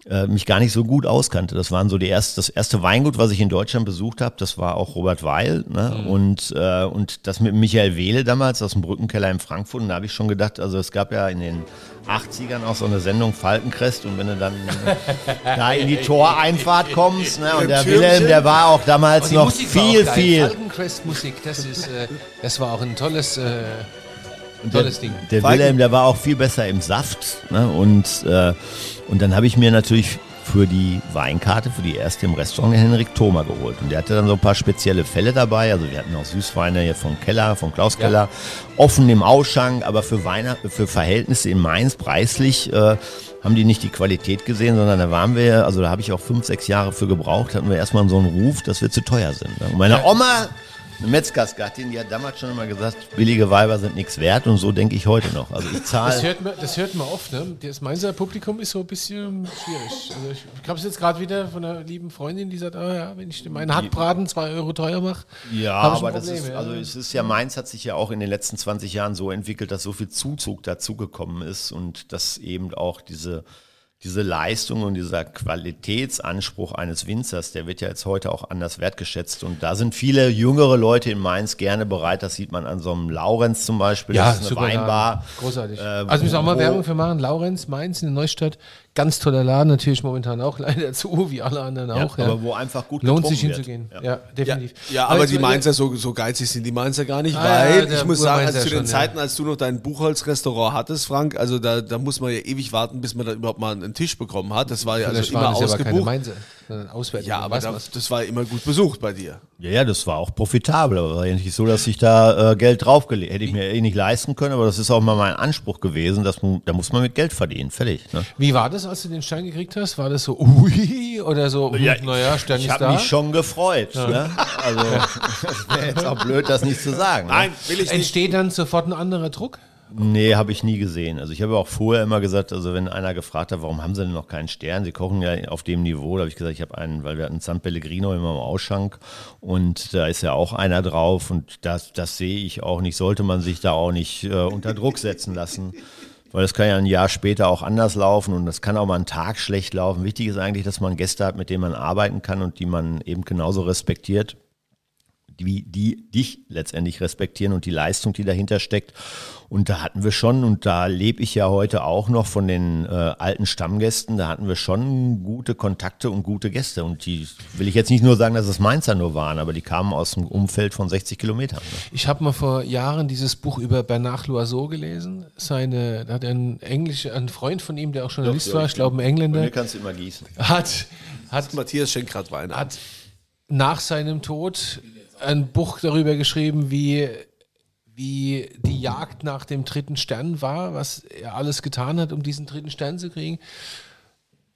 äh, mich gar nicht so gut auskannte. Das waren so die erste, das erste Weingut, was ich in Deutschland besucht habe, das war auch Robert Weil ne? Mhm. und, äh, und das mit Michael Wehle damals aus dem Brückenkeller in Frankfurt. Und da habe ich schon gedacht, also es gab ja in den 80ern auch so eine Sendung Falkencrest und wenn du dann da in die Toreinfahrt kommst ne? und der Wilhelm, der war auch damals noch Musik viel, viel. Falkencrest-Musik, das, ist, äh, das war auch ein tolles... Äh Tolles der, Ding. Der Wilhelm, der war auch viel besser im Saft. Ne? Und, äh, und dann habe ich mir natürlich für die Weinkarte, für die erste im Restaurant, den Henrik Thoma geholt. Und der hatte dann so ein paar spezielle Fälle dabei. Also wir hatten auch Süßweine hier von Keller, von Klaus Keller, ja. offen im Ausschank, aber für, Weine, für Verhältnisse in Mainz preislich äh, haben die nicht die Qualität gesehen, sondern da waren wir, also da habe ich auch fünf, sechs Jahre für gebraucht, hatten wir erstmal so einen Ruf, dass wir zu teuer sind. Und meine Oma Metzgersgattin, die hat damals schon immer gesagt, billige Weiber sind nichts wert und so denke ich heute noch. Also ich zahle. Das hört man, das hört man oft, ne? Das Mainzer Publikum ist so ein bisschen schwierig. Also ich, habe es jetzt gerade wieder von einer lieben Freundin, die sagt, ah ja, wenn ich meinen Hackbraten zwei Euro teuer mache. Ja, aber Problem, das ist, ja. also es ist ja, Mainz hat sich ja auch in den letzten 20 Jahren so entwickelt, dass so viel Zuzug dazugekommen ist und dass eben auch diese diese Leistung und dieser Qualitätsanspruch eines Winzers, der wird ja jetzt heute auch anders wertgeschätzt. Und da sind viele jüngere Leute in Mainz gerne bereit. Das sieht man an so einem Laurenz zum Beispiel. Ja, das ist eine super Weinbar. Großartig. Äh, also müssen wir auch mal Werbung für machen. Laurenz, Mainz in der Neustadt. Ganz toller Laden, natürlich momentan auch leider zu, wie alle anderen auch. Ja, aber wo einfach gut Lohnt sich hinzugehen. Ja. ja, definitiv. Ja, ja aber die Mainzer, so, so geizig sind die Mainzer gar nicht, ah, weil ich muss sagen, also zu den schon, Zeiten, als du noch dein Buchholzrestaurant hattest, Frank, also da, da muss man ja ewig warten, bis man da überhaupt mal einen Tisch bekommen hat. Das war ja also immer ausgebucht. Mainzer, ja, aber da, das war immer gut besucht bei dir. Ja, ja, das war auch profitabel. Aber war ja nicht so, dass ich da äh, Geld draufgelegt hätte ich mir eh nicht leisten können, aber das ist auch mal mein Anspruch gewesen, dass man, da muss man mit Geld verdienen. Fertig. Ne? Wie war das? als du den Stein gekriegt hast? War das so, ui, oder so, ja, naja, Stern ist da? Ich habe mich schon gefreut. Ja. Ne? Also, es wäre jetzt auch blöd, das nicht zu sagen. Ne? Nein, will ich nicht. Entsteht dann sofort ein anderer Druck? Nee, habe ich nie gesehen. Also ich habe auch vorher immer gesagt, also wenn einer gefragt hat, warum haben sie denn noch keinen Stern? Sie kochen ja auf dem Niveau. Da habe ich gesagt, ich habe einen, weil wir hatten San Pellegrino immer im Ausschank und da ist ja auch einer drauf und das, das sehe ich auch nicht. Sollte man sich da auch nicht äh, unter Druck setzen lassen weil das kann ja ein Jahr später auch anders laufen und das kann auch mal einen Tag schlecht laufen. Wichtig ist eigentlich, dass man Gäste hat, mit denen man arbeiten kann und die man eben genauso respektiert, wie die dich letztendlich respektieren und die Leistung, die dahinter steckt. Und da hatten wir schon, und da lebe ich ja heute auch noch von den äh, alten Stammgästen, da hatten wir schon gute Kontakte und gute Gäste. Und die will ich jetzt nicht nur sagen, dass es Mainzer nur waren, aber die kamen aus dem Umfeld von 60 Kilometern. Ne? Ich habe mal vor Jahren dieses Buch über Bernard Loiseau gelesen. Seine, da hat ein Englisch, ein Freund von ihm, der auch Journalist Doch, war, ich glaube ein Engländer. Mir kannst du immer gießen. Hat, hat Matthias schenkt gerade Wein. Hat nach seinem Tod ein Buch darüber geschrieben, wie wie die Jagd nach dem dritten Stern war, was er alles getan hat, um diesen dritten Stern zu kriegen.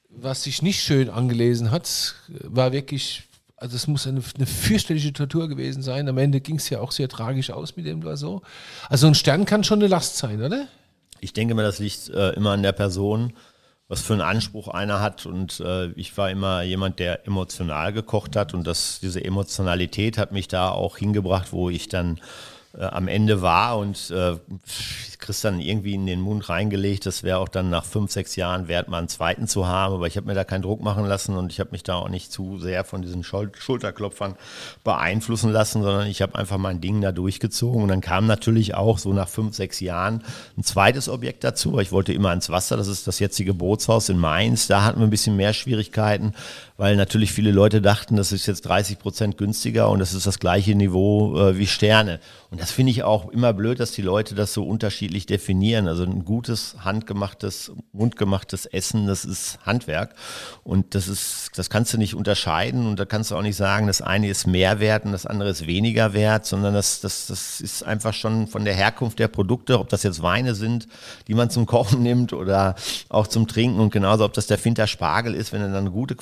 Was sich nicht schön angelesen hat, war wirklich, also es muss eine, eine fürchterliche Tortur gewesen sein. Am Ende ging es ja auch sehr tragisch aus mit dem Blason. Also ein Stern kann schon eine Last sein, oder? Ich denke mal, das liegt äh, immer an der Person, was für einen Anspruch einer hat. Und äh, ich war immer jemand, der emotional gekocht hat. Und das, diese Emotionalität hat mich da auch hingebracht, wo ich dann äh, am Ende war und äh, kriegst dann irgendwie in den Mund reingelegt, das wäre auch dann nach fünf, sechs Jahren wert, mal einen zweiten zu haben. Aber ich habe mir da keinen Druck machen lassen und ich habe mich da auch nicht zu sehr von diesen Schul Schulterklopfern beeinflussen lassen, sondern ich habe einfach mein Ding da durchgezogen. Und dann kam natürlich auch so nach fünf, sechs Jahren ein zweites Objekt dazu. Ich wollte immer ins Wasser, das ist das jetzige Bootshaus in Mainz. Da hatten wir ein bisschen mehr Schwierigkeiten, weil natürlich viele Leute dachten, das ist jetzt 30 Prozent günstiger und das ist das gleiche Niveau äh, wie Sterne. Und das finde ich auch immer blöd, dass die Leute das so unterschiedlich definieren. Also ein gutes, handgemachtes, mundgemachtes Essen, das ist Handwerk. Und das ist, das kannst du nicht unterscheiden und da kannst du auch nicht sagen, das eine ist mehr wert und das andere ist weniger wert, sondern das, das, das ist einfach schon von der Herkunft der Produkte, ob das jetzt Weine sind, die man zum Kochen nimmt oder auch zum Trinken und genauso, ob das der Finter Spargel ist, wenn du dann eine gute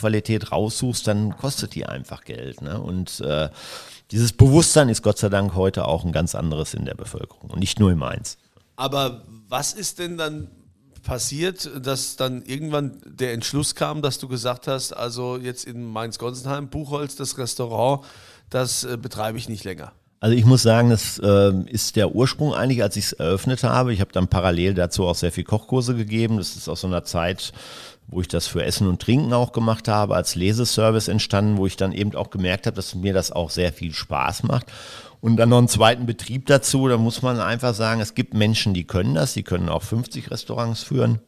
Qualität raussuchst, dann kostet die einfach Geld. Ne? Und äh, dieses Bewusstsein ist Gott sei Dank heute auch ein ganz anderes in der Bevölkerung und nicht nur in Mainz. Aber was ist denn dann passiert, dass dann irgendwann der Entschluss kam, dass du gesagt hast, also jetzt in Mainz-Gonsenheim, Buchholz, das Restaurant, das äh, betreibe ich nicht länger? Also ich muss sagen, das äh, ist der Ursprung eigentlich, als ich es eröffnet habe. Ich habe dann parallel dazu auch sehr viel Kochkurse gegeben. Das ist aus so einer Zeit, wo ich das für Essen und Trinken auch gemacht habe, als Leseservice entstanden, wo ich dann eben auch gemerkt habe, dass mir das auch sehr viel Spaß macht. Und dann noch einen zweiten Betrieb dazu, da muss man einfach sagen, es gibt Menschen, die können das, die können auch 50 Restaurants führen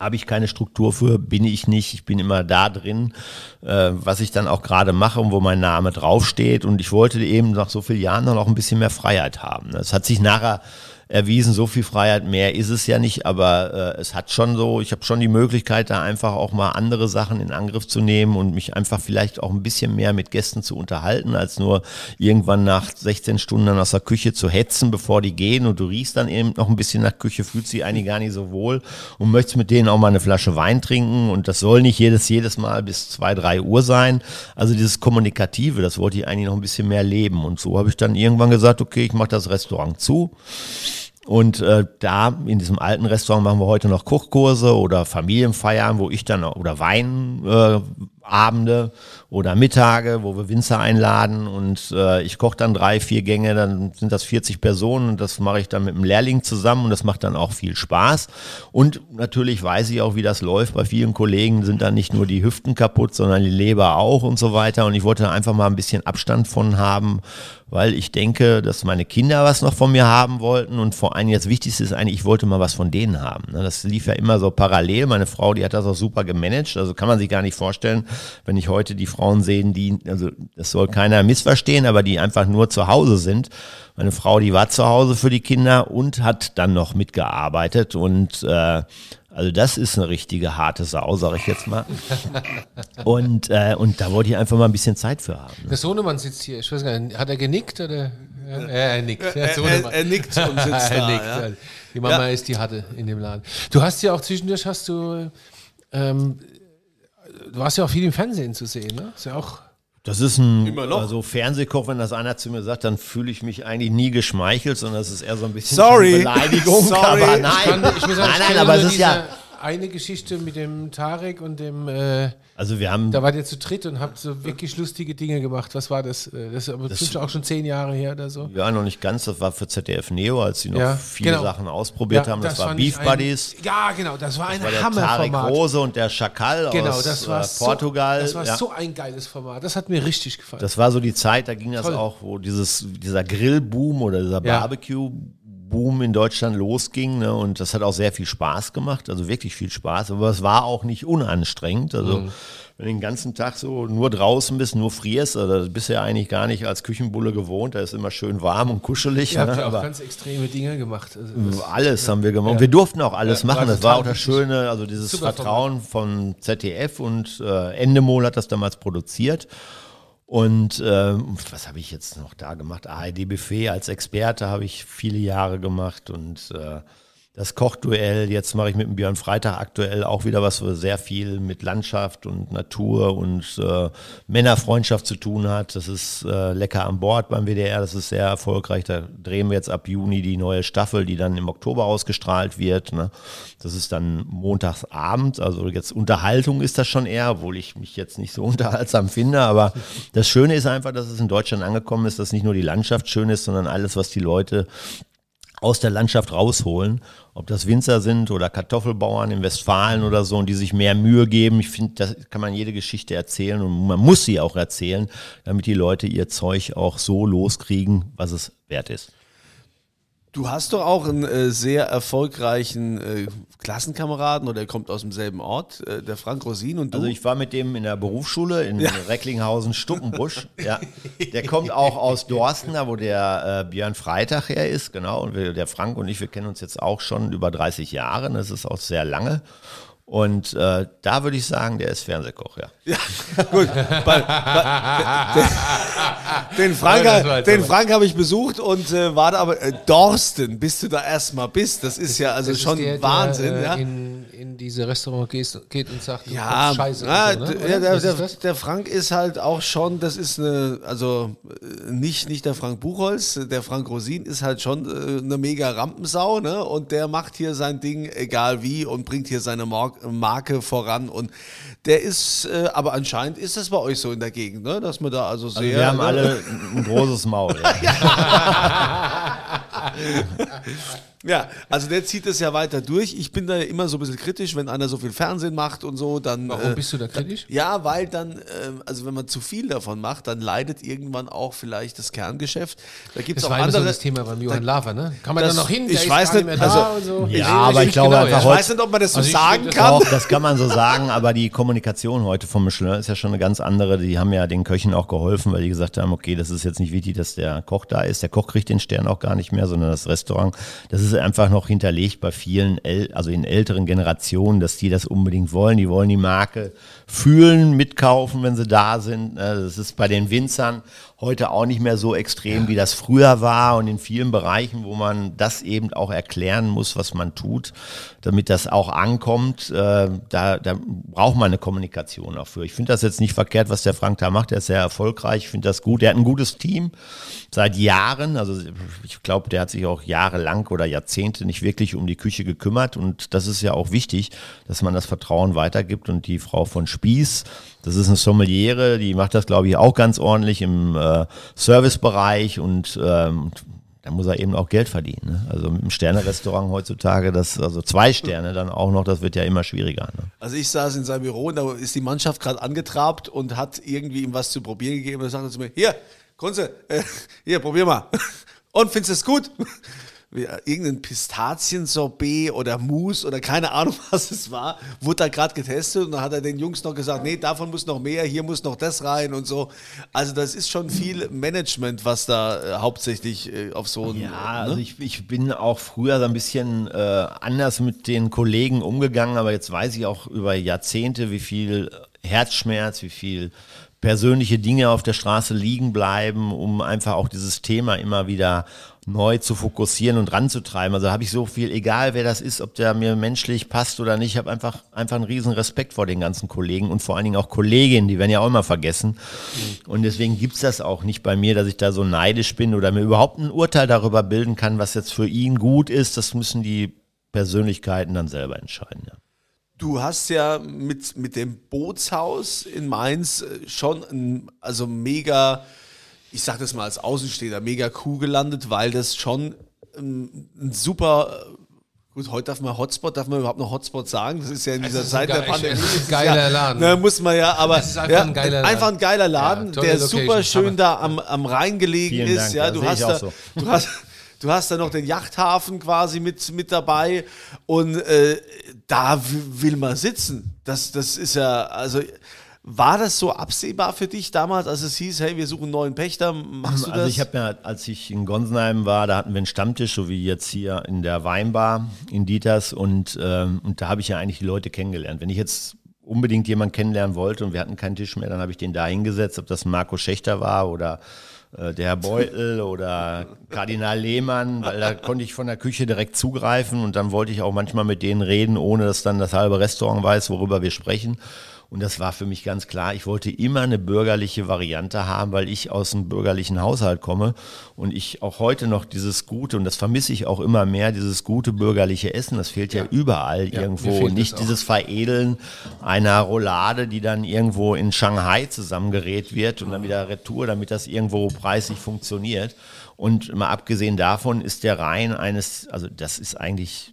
habe ich keine Struktur für, bin ich nicht. Ich bin immer da drin, äh, was ich dann auch gerade mache und wo mein Name draufsteht. Und ich wollte eben nach so vielen Jahren noch ein bisschen mehr Freiheit haben. Das hat sich nachher erwiesen. So viel Freiheit mehr ist es ja nicht, aber äh, es hat schon so, ich habe schon die Möglichkeit, da einfach auch mal andere Sachen in Angriff zu nehmen und mich einfach vielleicht auch ein bisschen mehr mit Gästen zu unterhalten, als nur irgendwann nach 16 Stunden aus der Küche zu hetzen, bevor die gehen und du riechst dann eben noch ein bisschen nach Küche, fühlt sich eigentlich gar nicht so wohl und möchtest mit denen auch mal eine Flasche Wein trinken und das soll nicht jedes, jedes Mal bis zwei, drei Uhr sein. Also dieses Kommunikative, das wollte ich eigentlich noch ein bisschen mehr leben und so habe ich dann irgendwann gesagt, okay, ich mache das Restaurant zu. Und äh, da in diesem alten Restaurant machen wir heute noch Kochkurse oder Familienfeiern, wo ich dann oder Weinabende äh, oder Mittage, wo wir Winzer einladen und äh, ich koche dann drei, vier Gänge, dann sind das 40 Personen und das mache ich dann mit einem Lehrling zusammen und das macht dann auch viel Spaß. Und natürlich weiß ich auch, wie das läuft. Bei vielen Kollegen sind dann nicht nur die Hüften kaputt, sondern die Leber auch und so weiter. Und ich wollte einfach mal ein bisschen Abstand von haben, weil ich denke, dass meine Kinder was noch von mir haben wollten und vor allem jetzt wichtigste ist eigentlich, ich wollte mal was von denen haben. Ne? Das lief ja immer so parallel. Meine Frau, die hat das auch super gemanagt. Also kann man sich gar nicht vorstellen, wenn ich heute die Frauen sehen, die, also das soll keiner missverstehen, aber die einfach nur zu Hause sind. Meine Frau, die war zu Hause für die Kinder und hat dann noch mitgearbeitet und äh, also das ist eine richtige harte Sau, sage ich jetzt mal. Und, äh, und da wollte ich einfach mal ein bisschen Zeit für haben. Ne? Der Sohnemann sitzt hier, ich weiß gar nicht, hat er genickt oder? Ja, er nickt. Er, er, er, nickt und sitzt da. Nickt, ja. Die Mama ja. ist die Hatte in dem Laden. Du hast ja auch zwischendurch hast du ähm, du warst ja auch viel im Fernsehen zu sehen, ne? Ist ja auch. Das ist ein also Fernsehkoch, wenn das einer zu mir sagt, dann fühle ich mich eigentlich nie geschmeichelt, sondern das ist eher so ein bisschen Sorry. Beleidigung. Sorry. Aber nein, ich kann, ich sagen, nein, nein, aber es ist ja eine Geschichte mit dem Tarek und dem. Äh, also wir haben. Da wart ihr zu dritt und habt so wirklich lustige Dinge gemacht. Was war das? Äh, das ist aber das auch schon zehn Jahre her oder so. Ja, noch nicht ganz. Das war für ZDF Neo, als sie noch ja, viele genau. Sachen ausprobiert ja, haben. Das, das war Beef Buddies. ja, genau. Das war ein das war der Tarek Rose und der Schakal genau, aus das war äh, Portugal. So, das war ja. so ein geiles Format. Das hat mir richtig gefallen. Das war so die Zeit, da ging das Toll. auch, wo dieses, dieser Grillboom oder dieser Barbecue Boom in Deutschland losging. Ne? Und das hat auch sehr viel Spaß gemacht, also wirklich viel Spaß. Aber es war auch nicht unanstrengend. Also mhm. wenn du den ganzen Tag so nur draußen bist, nur frierst, also das bist du ja eigentlich gar nicht als Küchenbulle gewohnt. Da ist immer schön warm und kuschelig. Ihr habt ne? ja auch ganz extreme Dinge gemacht. Also alles ja. haben wir gemacht. Ja. Wir durften auch alles ja, machen. Das war auch das Schöne, also dieses Vertrauen von ZDF und äh, Endemol hat das damals produziert. Und äh, was habe ich jetzt noch da gemacht? ARD-Buffet als Experte habe ich viele Jahre gemacht und äh, das Kochduell. Jetzt mache ich mit dem Björn Freitag aktuell auch wieder was, was sehr viel mit Landschaft und Natur und äh, Männerfreundschaft zu tun hat. Das ist äh, lecker an Bord beim WDR. Das ist sehr erfolgreich. Da drehen wir jetzt ab Juni die neue Staffel, die dann im Oktober ausgestrahlt wird. Ne? Das ist dann montagsabend. Also jetzt Unterhaltung ist das schon eher, obwohl ich mich jetzt nicht so unterhaltsam finde. Aber das Schöne ist einfach, dass es in Deutschland angekommen ist, dass nicht nur die Landschaft schön ist, sondern alles, was die Leute aus der Landschaft rausholen. Ob das Winzer sind oder Kartoffelbauern in Westfalen oder so, und die sich mehr Mühe geben. Ich finde, das kann man jede Geschichte erzählen und man muss sie auch erzählen, damit die Leute ihr Zeug auch so loskriegen, was es wert ist. Du hast doch auch einen äh, sehr erfolgreichen äh, Klassenkameraden oder er kommt aus demselben Ort, äh, der Frank Rosin und du. Also ich war mit dem in der Berufsschule in ja. Recklinghausen-Stuckenbusch. ja. Der kommt auch aus Dorsten, da wo der äh, Björn Freitag her ist, genau. Und wir, der Frank und ich, wir kennen uns jetzt auch schon über 30 Jahre. Das ist auch sehr lange. Und äh, da würde ich sagen, der ist Fernsehkoch, ja. Ja, gut. Den Frank, Ja, das den Frank habe ich besucht und äh, war da aber äh, Dorsten, bis du da erstmal bist, das ist ja also Das ist schon der, Wahnsinn, der, ja. äh, In, in diese Restaurant geht, geht und sagt, du Ja, kochst scheiße. ja, und so, ne? ja der, der, das? der Frank ist halt auch schon, das ist eine, also äh, nicht, nicht der Frank Buchholz, der Frank Rosin ist halt schon äh, eine mega Rampensau, ne? Und der macht hier sein Ding, egal wie, und bringt hier seine Mar Marke voran. Und der ist, äh, aber anscheinend ist das bei euch so in der Gegend, ne? Dass man da also sehr. Also wir haben ne? alle ein großes Maul. Ja. Ja, also der zieht es ja weiter durch. Ich bin da immer so ein bisschen kritisch, wenn einer so viel Fernsehen macht und so, dann. Warum äh, bist du da kritisch? Ja, weil dann, ähm, also wenn man zu viel davon macht, dann leidet irgendwann auch vielleicht das Kerngeschäft. Da gibt es Das auch war immer so andere. das Thema beim Johann Lafer, ne? Kann man Das- da noch hin? ich Der ist weiß nicht, mehr da also- und so. Ja, aber ich glaube einfach ich heute- weiß nicht, ob man das so Also sagen das kann. Doch, das kann man so sagen, aber die Kommunikation heute vom Michelin ist ja schon eine ganz andere. Die haben ja den Köchen auch geholfen, weil die gesagt haben, okay, das ist jetzt nicht wichtig, dass der Koch da ist. Der Koch kriegt den Stern auch gar nicht mehr, sondern das Restaurant. Das ist einfach noch hinterlegt bei vielen, äl- also in älteren Generationen, dass die das unbedingt wollen. Die wollen die Marke fühlen, mitkaufen, wenn sie da sind. Ne, Das ist bei den Winzern heute auch nicht mehr so extrem, wie das früher war und in vielen Bereichen, wo man das eben auch erklären muss, was man tut, damit das auch ankommt, äh, da, da braucht man eine Kommunikation auch für. Ich finde das jetzt nicht verkehrt, was der Frank da macht, der ist sehr erfolgreich, ich finde das gut. Der hat ein gutes Team seit Jahren, also ich glaube, der hat sich auch jahrelang oder Jahrzehnte nicht wirklich um die Küche gekümmert. Und das ist ja auch wichtig, dass man das Vertrauen weitergibt. Und die Frau von Spieß, das ist eine Sommeliere, die macht das, glaube ich, auch ganz ordentlich im äh, Servicebereich und ähm, da muss er eben auch Geld verdienen. Ne? Also mit einem Sterne-Restaurant heutzutage, das, also zwei Sterne dann auch noch, das wird ja immer schwieriger. Ne? Also ich saß in seinem Büro und da ist die Mannschaft gerade angetrabt und hat irgendwie ihm was zu probieren gegeben. Und sagte zu mir, hier, Kunze, äh, hier, probier mal. Und findest du es gut? Äh, Irgendein Pistaziensorbet oder Mousse oder keine Ahnung, was es war, wurde da gerade getestet und dann hat er den Jungs noch gesagt, nee, davon muss noch mehr, hier muss noch das rein und so. Also das ist schon viel Management, was da äh, hauptsächlich äh, auf so ein... Ja, äh, also ich, ich bin auch früher so ein bisschen äh, anders mit den Kollegen umgegangen, aber jetzt weiß ich auch über Jahrzehnte, wie viel Herzschmerz, wie viel persönliche Dinge auf der Straße liegen bleiben, um einfach auch dieses Thema immer wieder neu zu fokussieren und ranzutreiben. Also habe ich so viel, egal wer das ist, ob der mir menschlich passt oder nicht, ich habe einfach, einfach einen riesen Respekt vor den ganzen Kollegen und vor allen Dingen auch Kolleginnen, die werden ja auch immer vergessen. Und deswegen gibt's das auch nicht bei mir, dass ich da so neidisch bin oder mir überhaupt ein Urteil darüber bilden kann, was jetzt für ihn gut ist. Das müssen die Persönlichkeiten dann selber entscheiden. Ja. Du hast ja mit, mit dem Bootshaus in Mainz äh, schon ein, also mega, ich sag das mal als Außenstehender, mega Kuh gelandet, weil das schon ähm, ein super, äh, gut, heute darf man Hotspot, darf man überhaupt noch Hotspot sagen? Das ist ja in dieser ist ein Zeit der geil- Pandemie. es ist ein geiler ja, Laden. Ne, muss man ja, aber Es ist einfach ja, ein geiler Laden. einfach ein geiler Laden, Ja, der Location, super schön da am, am Rhein gelegen Vielen ist. Dank, ja, ja, du hast da, so. du hast, du hast da noch den Yachthafen quasi mit, mit dabei und äh, da will man sitzen. Das, das ist ja, also war das so absehbar für dich damals, als es hieß, hey, wir suchen einen neuen Pächter, machst du das? Also ich habe ja, als ich in Gonsenheim war, da hatten wir einen Stammtisch, so wie jetzt hier in der Weinbar in Dieters und, ähm, und da habe ich ja eigentlich die Leute kennengelernt. Wenn ich jetzt unbedingt jemanden kennenlernen wollte und wir hatten keinen Tisch mehr, dann habe ich den da hingesetzt, ob das Marco Schächter war oder äh, der Herr Beutel oder Kardinal Lehmann, weil da konnte ich von der Küche direkt zugreifen und dann wollte ich auch manchmal mit denen reden, ohne dass dann das halbe Restaurant weiß, worüber wir sprechen. Und das war für mich ganz klar. Ich wollte immer eine bürgerliche Variante haben, weil ich aus einem bürgerlichen Haushalt komme und ich auch heute noch dieses gute, und das vermisse ich auch immer mehr, dieses gute bürgerliche Essen. Das fehlt ja, überall mir irgendwo. nicht dieses Veredeln einer Roulade, die dann irgendwo in Shanghai zusammengerät wird und dann wieder Retour, damit das irgendwo preislich funktioniert. Und mal abgesehen davon ist der Rhein eines, also das ist eigentlich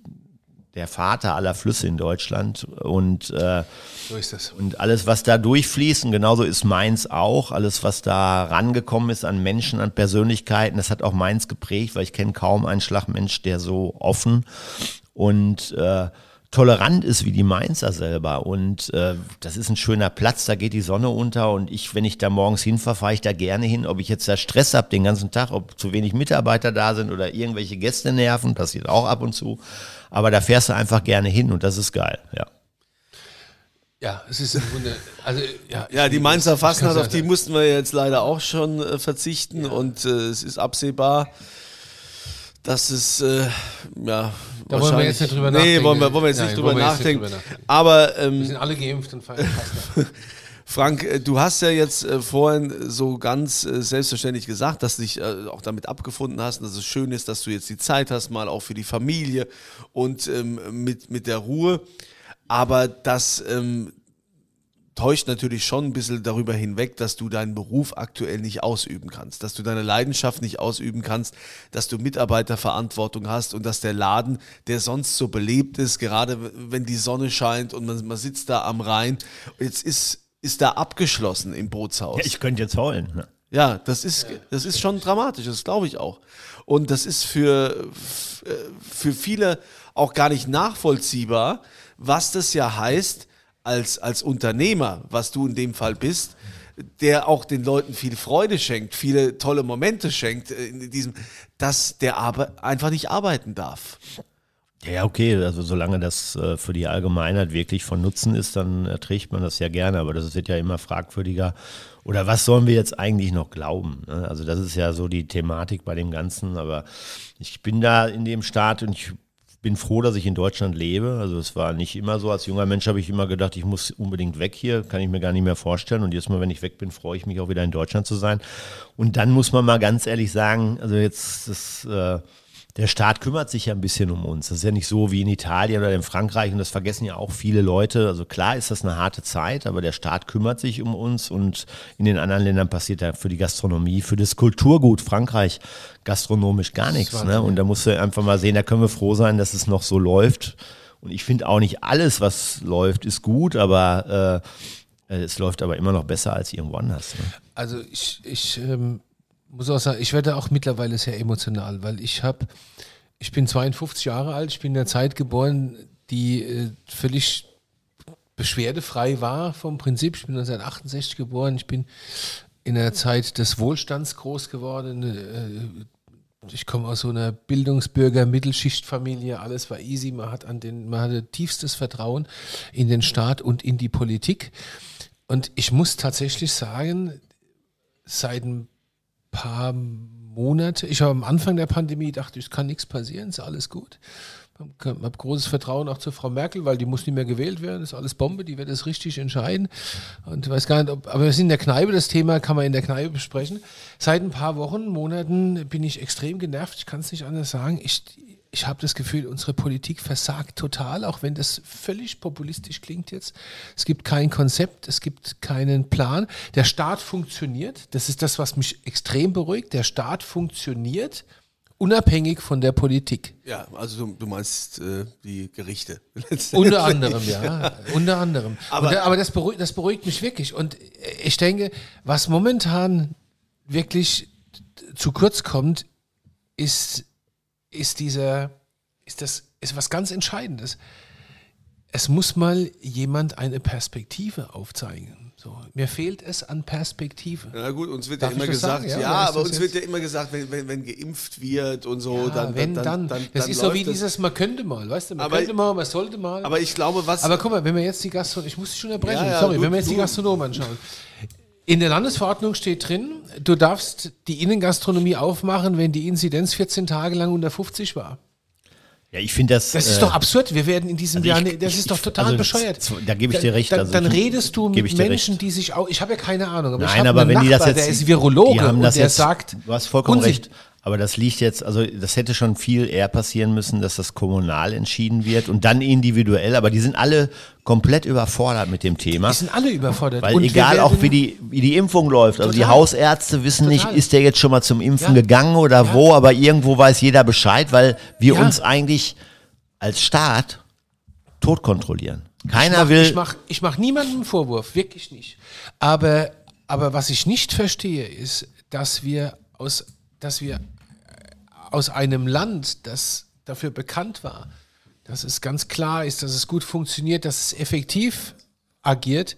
der Vater aller Flüsse in Deutschland und äh, So ist das. und alles, was da durchfließt, und genauso ist Mainz auch, alles, was da rangekommen ist an Menschen, an Persönlichkeiten, das hat auch Mainz geprägt, weil ich kenne kaum einen Schlagmensch, der so offen und äh, tolerant ist wie die Mainzer selber. Und äh, das ist ein schöner Platz, da geht die Sonne unter. Und ich, wenn ich da morgens hinfahre, fahre ich da gerne hin. Ob ich jetzt da Stress habe den ganzen Tag, ob zu wenig Mitarbeiter da sind oder irgendwelche Gäste nerven, passiert auch ab und zu. Aber da fährst du einfach gerne hin und das ist geil, ja. Ja, es ist im Grunde, also ja. Ja, die Mainzer Fastnacht, kann's auf die mussten wir jetzt leider auch schon äh, verzichten und äh, es ist absehbar, dass es, äh, ja, Da wollen wir jetzt nicht drüber Nee, nachdenken. wollen wir, wollen wir jetzt Nein, nicht drüber wir nachdenken. drüber nachdenken. Aber Wir ähm, sind alle geimpft und feiern. Frank, äh, du hast ja jetzt äh, vorhin so ganz äh, selbstverständlich gesagt, dass du dich äh, auch damit abgefunden hast dass es schön ist, dass du jetzt die Zeit hast, mal auch für die Familie und ähm, mit, mit der Ruhe. Aber das ähm, täuscht natürlich schon ein bisschen darüber hinweg, dass du deinen Beruf aktuell nicht ausüben kannst, dass du deine Leidenschaft nicht ausüben kannst, dass du Mitarbeiterverantwortung hast und dass der Laden, der sonst so belebt ist, gerade wenn die Sonne scheint und man, man sitzt da am Rhein, jetzt ist, ist da abgeschlossen im Bootshaus. Ja, ich könnte jetzt heulen. Ne? Ja, das ist, das ist schon dramatisch, das glaube ich auch. Und das ist für, für viele auch gar nicht nachvollziehbar, was das ja heißt als, als Unternehmer, was du in dem Fall bist, der auch den Leuten viel Freude schenkt, viele tolle Momente schenkt, äh, in diesem, dass der aber einfach nicht arbeiten darf. Ja, okay, also solange das äh, für die Allgemeinheit wirklich von Nutzen ist, dann erträgt man das ja gerne, aber das wird ja immer fragwürdiger. Oder was sollen wir jetzt eigentlich noch glauben? Ne? Also das ist ja so die Thematik bei dem Ganzen, aber ich bin da in dem Staat und ich bin froh, dass ich in Deutschland lebe. Also es war nicht immer so. Als junger Mensch habe ich immer gedacht, ich muss unbedingt weg hier, kann ich mir gar nicht mehr vorstellen. Und jetzt mal, wenn ich weg bin, freue ich mich auch wieder in Deutschland zu sein. Und dann muss man mal ganz ehrlich sagen, also jetzt das äh, der Staat kümmert sich ja ein bisschen um uns. Das ist ja nicht so wie in Italien oder in Frankreich und das vergessen ja auch viele Leute. Also klar ist das eine harte Zeit, aber der Staat kümmert sich um uns und in den anderen Ländern passiert ja für die Gastronomie, für das Kulturgut Frankreich gastronomisch gar nichts. Ne? Und da musst du einfach mal sehen, da können wir froh sein, dass es noch so läuft. Und ich finde auch nicht alles, was läuft, ist gut, aber äh, es läuft aber immer noch besser als irgendwo anders. Ne? Also ich, ich ähm, muss auch sagen, ich werde auch mittlerweile sehr emotional, weil ich habe, ich bin 52 Jahre alt, ich bin in der Zeit geboren, die äh, völlig beschwerdefrei war vom Prinzip. Ich bin 1968 geboren, ich bin in der Zeit des Wohlstands groß geworden. Äh, ich komme aus so einer Bildungsbürger-Mittelschichtfamilie, alles war easy, man hat an den, man hatte tiefstes Vertrauen in den Staat und in die Politik. Und ich muss tatsächlich sagen, seit ein paar Monate, ich habe am Anfang der Pandemie dachte, es kann nichts passieren, ist alles gut. Ich habe großes Vertrauen auch zur Frau Merkel, weil die muss nicht mehr gewählt werden, ist alles Bombe, die wird es richtig entscheiden. Und ich weiß gar nicht, ob, aber wir sind in der Kneipe, das Thema kann man in der Kneipe besprechen. Seit ein paar Wochen, Monaten bin ich extrem genervt, ich kann es nicht anders sagen. Ich, ich habe das Gefühl, unsere Politik versagt total, auch wenn das völlig populistisch klingt jetzt. Es gibt kein Konzept, es gibt keinen Plan. Der Staat funktioniert, das ist das, was mich extrem beruhigt. Der Staat funktioniert unabhängig von der Politik. Ja, also du, meinst äh, die Gerichte. Unter anderem, ja. Unter anderem. Aber- Aber, da, aber das, beruhigt, das beruhigt mich wirklich. Und ich denke, was momentan wirklich zu kurz kommt, ist, ist dieser, ist das, ist was ganz Entscheidendes. Es muss mal jemand eine Perspektive aufzeigen. So, mir fehlt es an Perspektive. Na gut, uns wird Darf ja immer gesagt, ja, Ja, aber uns wird ja immer gesagt, wenn, wenn, wenn geimpft wird und so, Ja, dann, wenn dann, dann, dann, Das dann ist so wie dieses, man könnte mal, weißt du, man Aber- könnte mal, man sollte mal. Aber ich glaube, was. Aber guck mal, wenn wir jetzt die Gastronomie, ich muss dich schon unterbrechen, Ja, sorry, du- wenn wir jetzt die du- Gastronomen anschauen. In der Landesverordnung steht drin, du darfst die Innengastronomie aufmachen, wenn die Inzidenz 14 Tage lang unter 50 war. Ja, ich finde das. Das ist äh, doch absurd. Wir werden in diesem also Jahr, ich- ne- das ich- ist doch total also bescheuert. da gebe ich dir recht, Dann, also dann redest du mit Menschen, recht. die sich auch, ich habe ja keine Ahnung, aber Nein, aber wenn die Nachbar, das jetzt. der ist Virologe die und der jetzt, sagt, Du hast vollkommen Unsinn. recht. Aber das liegt jetzt, also das hätte schon viel eher passieren müssen, dass das kommunal entschieden wird und dann individuell. Aber die sind alle komplett überfordert mit dem Thema. die sind alle überfordert. Weil Und egal auch wie die, wie die Impfung läuft. Also die Total. Hausärzte wissen Total. nicht, ist der jetzt schon mal zum Impfen Ja. gegangen oder Ja. wo, aber irgendwo weiß jeder Bescheid, weil wir Ja. uns eigentlich als Staat tot kontrollieren. Keiner ich mach, will. Ich mache ich mach niemandem einen Vorwurf, wirklich nicht. Aber, aber was ich nicht verstehe, ist, dass wir aus, dass wir aus einem Land, das dafür bekannt war, dass es ganz klar ist, dass es gut funktioniert, dass es effektiv agiert,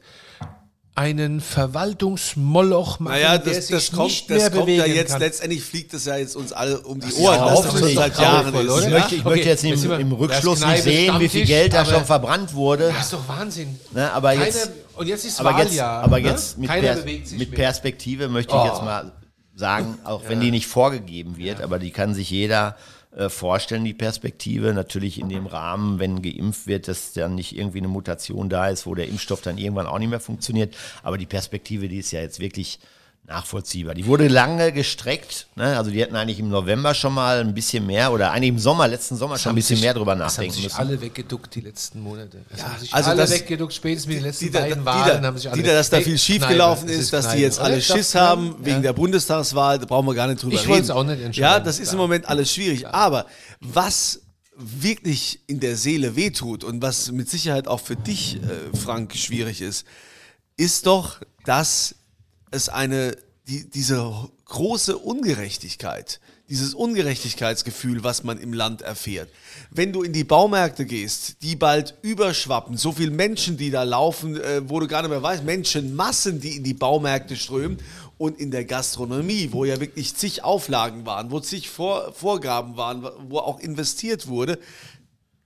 einen Verwaltungsmoloch machen, Naja, der das, sich das kommt, nicht mehr das kommt bewegen ja jetzt, kann. letztendlich fliegt es ja jetzt uns alle um die ist Ohren, das schon hoffentlich seit Jahren ist. Ich Ja? möchte, ich Okay, möchte jetzt im, im Rückschluss das nicht sehen, wie viel Geld da schon verbrannt wurde. Das ist doch Wahnsinn. Ne, aber Keiner, jetzt, und jetzt ist aber jetzt, Wahljahr. aber ne? jetzt mit, Keiner Per- bewegt sich mit mehr. Perspektive möchte ich jetzt mal sagen, auch wenn die nicht vorgegeben wird, aber die kann sich jeder äh, vorstellen, die Perspektive. Natürlich in dem Rahmen, wenn geimpft wird, dass dann nicht irgendwie eine Mutation da ist, wo der Impfstoff dann irgendwann auch nicht mehr funktioniert. Aber die Perspektive, die ist ja jetzt wirklich nachvollziehbar. Die wurde lange gestreckt. Ne? Also die hätten eigentlich im November schon mal ein bisschen mehr oder eigentlich im Sommer, letzten Sommer schon ein bisschen mehr drüber Es haben nachdenken sich müssen. alle weggeduckt die letzten Monate. Es haben sich also alle das- weggeduckt, spätestens mit den letzten Dieter, beiden Dieter, Wahlen haben sich alle Dieter, dass da viel schief gelaufen es ist, dass die jetzt alle oder? Schiss Darf- haben wegen ja. der Bundestagswahl, da brauchen wir gar nicht drüber Ich reden. wollt's auch nicht entscheiden, Ja, das ist im klar. Moment alles schwierig. Aber was wirklich in der Seele wehtut und was mit Sicherheit auch für dich, äh, Frank, schwierig ist, ist doch, dass es eine, die, diese große Ungerechtigkeit, dieses Ungerechtigkeitsgefühl, was man im Land erfährt. Wenn du in die Baumärkte gehst, die bald überschwappen, so viele Menschen, die da laufen, äh, wo du gar nicht mehr weißt, Menschenmassen, die in die Baumärkte strömen und in der Gastronomie, wo ja wirklich zig Auflagen waren, wo zig Vor Vorgaben waren, wo auch investiert wurde,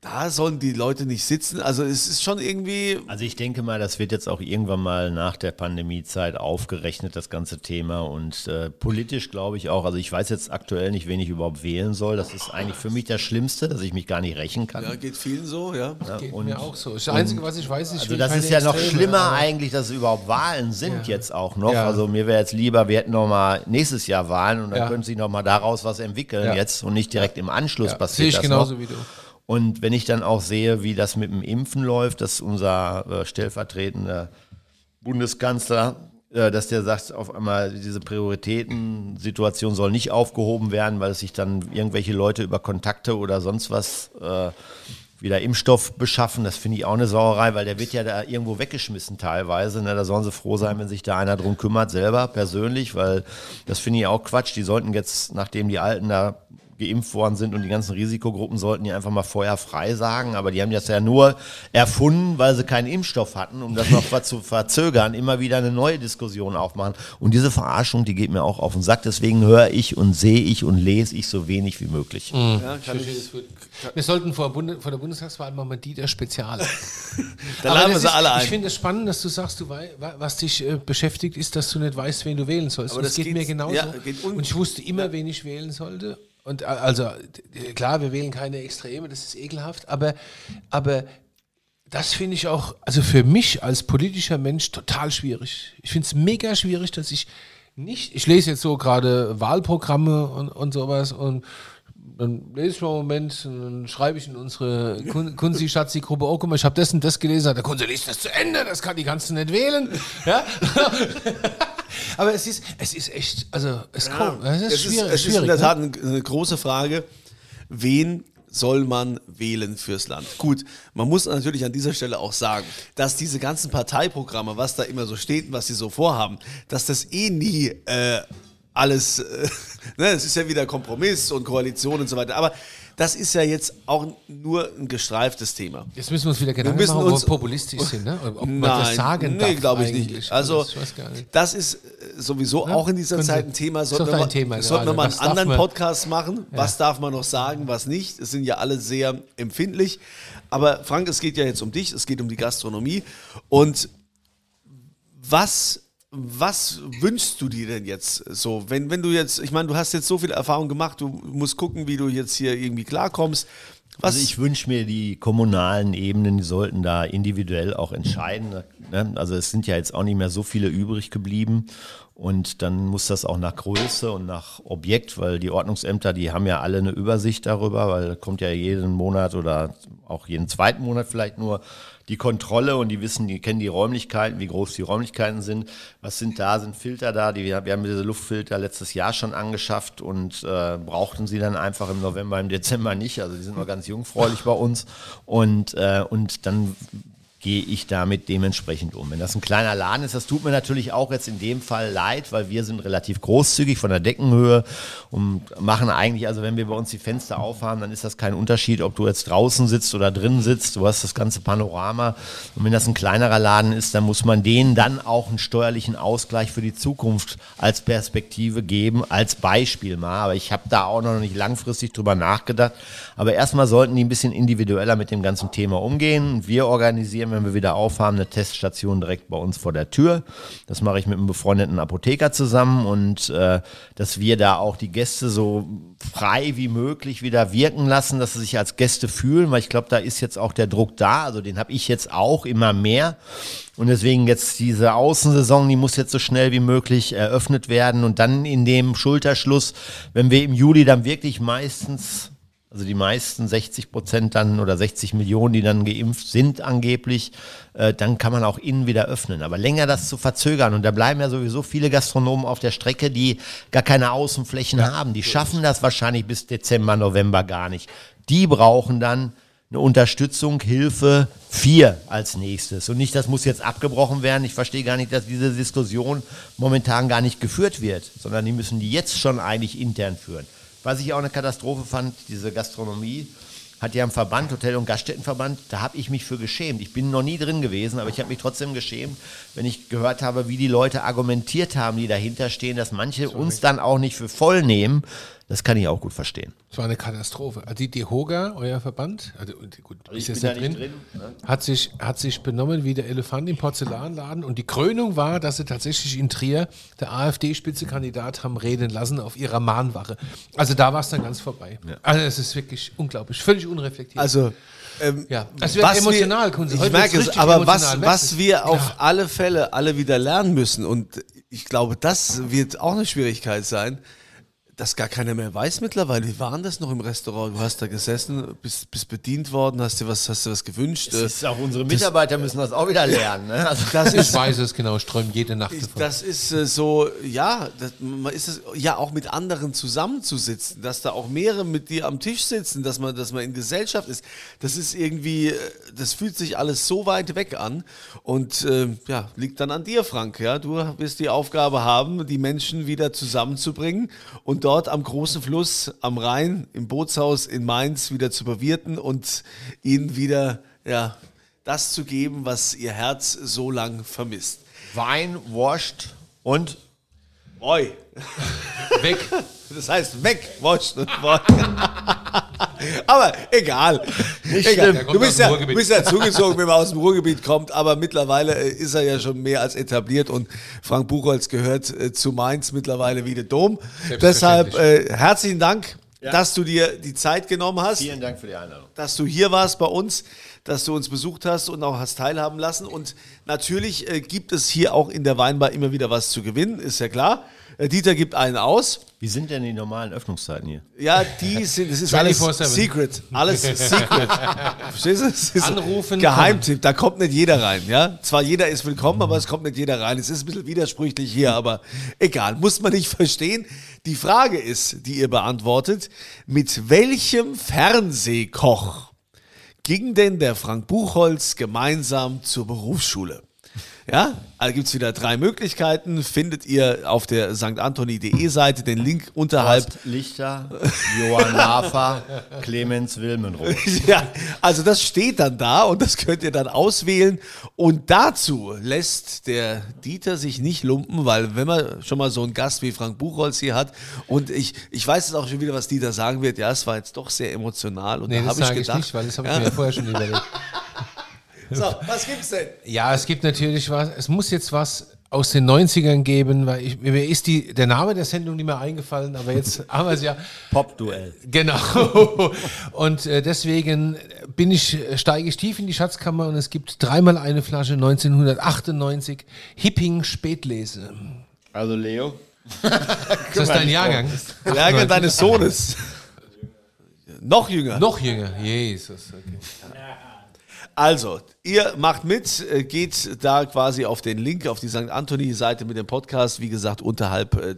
da sollen die Leute nicht sitzen. Also es ist schon irgendwie Also ich denke mal, das wird jetzt auch irgendwann mal nach der Pandemiezeit aufgerechnet, das ganze Thema. Und äh, politisch glaube ich auch, also ich weiß jetzt aktuell nicht, wen ich überhaupt wählen soll. Das ist eigentlich für mich das Schlimmste, dass ich mich gar nicht rächen kann. ja, geht vielen so, ja. Geht und- mir auch so. Das Einzige, was ich weiß, ist, ich Also das ist ja noch Extreme, schlimmer aber- eigentlich, dass es überhaupt Wahlen sind Ja. jetzt auch noch. Ja. Also mir wäre jetzt lieber, wir hätten noch mal nächstes Jahr Wahlen und dann Ja. könnte sich noch mal daraus was entwickeln Ja. jetzt und nicht direkt im Anschluss Ja, passiert sehe ich das genauso noch. wie du. Und wenn ich dann auch sehe, wie das mit dem Impfen läuft, dass unser äh, stellvertretender Bundeskanzler, äh, dass der sagt, auf einmal diese Prioritätensituation soll nicht aufgehoben werden, weil sich dann irgendwelche Leute über Kontakte oder sonst was äh, wieder Impfstoff beschaffen. Das finde ich auch eine Sauerei, weil der wird ja da irgendwo weggeschmissen teilweise. Ne? Da sollen sie froh sein, wenn sich da einer drum kümmert, selber persönlich, weil das finde ich auch Quatsch. Die sollten jetzt, nachdem die Alten da geimpft worden sind und die ganzen Risikogruppen sollten die einfach mal vorher frei sagen. Aber die haben das ja nur erfunden, weil sie keinen Impfstoff hatten, um das noch zu verzögern, immer wieder eine neue Diskussion aufmachen. Und diese Verarschung, die geht mir auch auf den Sack. Deswegen höre ich und sehe ich und lese ich so wenig wie möglich. ja kann ich, Wir sollten vor, Bunde, vor der Bundestagswahl machen wir Dieter Spezial. dann Aber laden wir sie ist, alle Ich ein. finde es spannend, dass du sagst, du wei wa- was dich äh, beschäftigt, ist, dass du nicht weißt, wen du wählen sollst. Aber das das geht mir genauso. ja, geht un- und ich wusste immer, wen ich wählen sollte. Und äh, also, klar, wir wählen keine Extreme, das ist ekelhaft, aber, aber das finde ich auch, also für mich als politischer Mensch total schwierig. Ich finde es mega schwierig, dass ich nicht, ich lese jetzt so gerade Wahlprogramme und, und sowas und dann lese ich mal einen Moment und dann schreibe ich in unsere Kun Kunzi Schatzi Gruppe, oh guck mal, ich habe das und das gelesen, der Kunzi liest das zu Ende, das kann die ganze nicht wählen. Ja? Aber es ist, es ist echt, also es, kommt, es ist es schwierig. ist, es ist in schwierig der ne? Tat eine, eine große Frage, wen soll man wählen fürs Land? Gut, man muss natürlich an dieser Stelle auch sagen, dass diese ganzen Parteiprogramme, was da immer so steht und was sie so vorhaben, dass das eh nie äh, alles, äh, ne, es ist ja wieder Kompromiss und Koalition und so weiter, aber das ist ja jetzt auch nur ein gestreiftes Thema. Jetzt müssen wir uns wieder Gedanken müssen machen, ob uns- wir populistisch sind, ne? Ob man das sagen nee, glaube ich nicht. Also, nicht. das ist äh, sowieso auch in dieser Zeit ein Thema. Sollten wir Thema sollten wir mal einen anderen man- Podcast machen. Was darf man noch sagen, was nicht? Es sind ja alle sehr empfindlich. Aber Frank, es geht ja jetzt um dich, es geht um die Gastronomie. Und was, was wünschst du dir denn jetzt so? Wenn, wenn du jetzt, ich meine, du hast jetzt so viel Erfahrung gemacht, du musst gucken, wie du jetzt hier irgendwie klarkommst. Was, Also ich wünsche mir, die kommunalen Ebenen, die sollten da individuell auch entscheiden. Ne? Also es sind ja jetzt auch nicht mehr so viele übrig geblieben. Und dann muss das auch nach Größe und nach Objekt, weil die Ordnungsämter, die haben ja alle eine Übersicht darüber, weil kommt ja jeden Monat oder auch jeden zweiten Monat vielleicht nur die Kontrolle und die wissen, die kennen die Räumlichkeiten, wie groß die Räumlichkeiten sind, was sind da, sind Filter da, die, wir haben diese Luftfilter letztes Jahr schon angeschafft und äh, brauchten sie dann einfach im November, im Dezember nicht, also die sind noch ganz jungfräulich bei uns. Und, äh, und dann gehe ich damit dementsprechend um. Wenn das ein kleiner Laden ist, das tut mir natürlich auch jetzt in dem Fall leid, weil wir sind relativ großzügig von der Deckenhöhe und machen eigentlich, also wenn wir bei uns die Fenster aufhaben, dann ist das kein Unterschied, ob du jetzt draußen sitzt oder drin sitzt. Du hast das ganze Panorama. Und wenn das ein kleinerer Laden ist, dann muss man denen dann auch einen steuerlichen Ausgleich für die Zukunft als Perspektive geben, als Beispiel mal. Aber ich habe da auch noch nicht langfristig drüber nachgedacht. Aber erstmal sollten die ein bisschen individueller mit dem ganzen Thema umgehen. Wir organisieren wenn wir wieder aufhaben, eine Teststation direkt bei uns vor der Tür. Das mache ich mit einem befreundeten Apotheker zusammen und äh, dass wir da auch die Gäste so frei wie möglich wieder wirken lassen, dass sie sich als Gäste fühlen, weil ich glaube, da ist jetzt auch der Druck da. Also den habe ich jetzt auch immer mehr. Und deswegen jetzt diese Außensaison, die muss jetzt so schnell wie möglich eröffnet werden. Und dann in dem Schulterschluss, wenn wir im Juli dann wirklich meistens also die meisten 60 Prozent dann oder 60 Millionen, die dann geimpft sind angeblich, äh, dann kann man auch innen wieder öffnen. Aber länger das zu verzögern und da bleiben ja sowieso viele Gastronomen auf der Strecke, die gar keine Außenflächen ja. haben. Die schaffen das wahrscheinlich bis Dezember, November gar nicht. Die brauchen dann eine Unterstützung, Hilfe, vier als nächstes. Und nicht, das muss jetzt abgebrochen werden. Ich verstehe gar nicht, dass diese Diskussion momentan gar nicht geführt wird, sondern die müssen die jetzt schon eigentlich intern führen. Was ich auch eine Katastrophe fand, diese Gastronomie hat ja einen Verband, Hotel- und Gaststättenverband, da habe ich mich für geschämt. Ich bin noch nie drin gewesen, aber ich habe mich trotzdem geschämt, wenn ich gehört habe, wie die Leute argumentiert haben, die dahinter stehen, dass manche uns dann auch nicht für voll nehmen, das kann ich auch gut verstehen. Es war eine Katastrophe. Also die DEHOGA, euer Verband, also gut, also ist jetzt nicht drin, drin ne? hat, sich, hat sich benommen wie der Elefant im Porzellanladen und die Krönung war, dass sie tatsächlich in Trier der AfD-Spitzekandidat haben reden lassen auf ihrer Mahnwache. Also da war es dann ganz vorbei. Ja. Also es ist wirklich unglaublich, völlig unreflektiert. Also ähm, ja, es wird emotional, wir, Ich merke es, aber was, was wir ja. auf alle Fälle alle wieder lernen müssen und ich glaube, das wird auch eine Schwierigkeit sein, dass gar keiner mehr weiß mittlerweile. Wie waren das noch im Restaurant? Du hast da gesessen, bist, bist bedient worden, hast dir was, hast dir was gewünscht. Das ist auch unsere Mitarbeiter das, müssen das auch wieder lernen. Ne? Also das ist, ich weiß es genau, strömen jede Nacht davon. Das ist äh, so, ja, das, man ist es ja auch mit anderen zusammenzusitzen, dass da auch mehrere mit dir am Tisch sitzen, dass man, dass man in Gesellschaft ist. Das ist irgendwie, äh, das fühlt sich alles so weit weg an und äh, ja, liegt dann an dir, Frank. Ja, du wirst die Aufgabe haben, die Menschen wieder zusammenzubringen und dort am großen Fluss am Rhein im Bootshaus in Mainz wieder zu bewirten und ihnen wieder ja, das zu geben, was ihr Herz so lang vermisst. Wein, washed und Boy. Weg. Das heißt weg, washed und boy. aber egal. Nicht egal. Du, bist ja, du bist ja zugezogen, wenn man aus dem Ruhrgebiet kommt, aber mittlerweile äh, ist er ja schon mehr als etabliert und Frank Buchholz gehört äh, zu Mainz mittlerweile wie der Dom. Deshalb äh, herzlichen Dank, ja. dass du dir die Zeit genommen hast. Vielen Dank für die Einladung. Dass du hier warst bei uns dass du uns besucht hast und auch hast teilhaben lassen. Und natürlich äh, gibt es hier auch in der Weinbar immer wieder was zu gewinnen, ist ja klar. Äh, Dieter gibt einen aus. Wie sind denn die normalen Öffnungszeiten hier? Ja, die sind, das ist alles Secret. Alles Secret. Verstehst du? Anrufen. Geheimtipp, da kommt nicht jeder rein. Ja? Zwar jeder ist willkommen, aber es kommt nicht jeder rein. Es ist ein bisschen widersprüchlich hier, aber egal, muss man nicht verstehen. Die Frage ist, die ihr beantwortet, mit welchem Fernsehkoch ging denn der Frank Buchholz gemeinsam zur Berufsschule? Ja, also gibt es wieder drei Möglichkeiten. Findet ihr auf der stantoni.de Seite den Link unterhalb. Horst Lichter, Johann Hafer, Clemens Wilmenroth. ja, also das steht dann da und das könnt ihr dann auswählen. Und dazu lässt der Dieter sich nicht lumpen, weil wenn man schon mal so einen Gast wie Frank Buchholz hier hat und ich, ich weiß jetzt auch schon wieder, was Dieter sagen wird. Ja, es war jetzt doch sehr emotional und nee, da habe ich gedacht. Ich nicht, weil das habe ich mir ja vorher schon überlegt. So, was gibt's denn? Ja, es gibt natürlich was. Es muss jetzt was aus den 90ern geben, weil ich, mir ist die, der Name der Sendung nicht mehr eingefallen, aber jetzt haben wir es ja. Pop-Duell. Genau. Und äh, deswegen bin ich, steige ich tief in die Schatzkammer und es gibt dreimal eine Flasche 1998 Hipping Spätlese. Also Leo. ist das dein Jahrgang? Jahrgang deines Sohnes. Noch jünger. Noch jünger, Jesus. Okay. Also, ihr macht mit, äh, geht da quasi auf den Link auf die St. Anthony-Seite mit dem Podcast. Wie gesagt, unterhalb äh,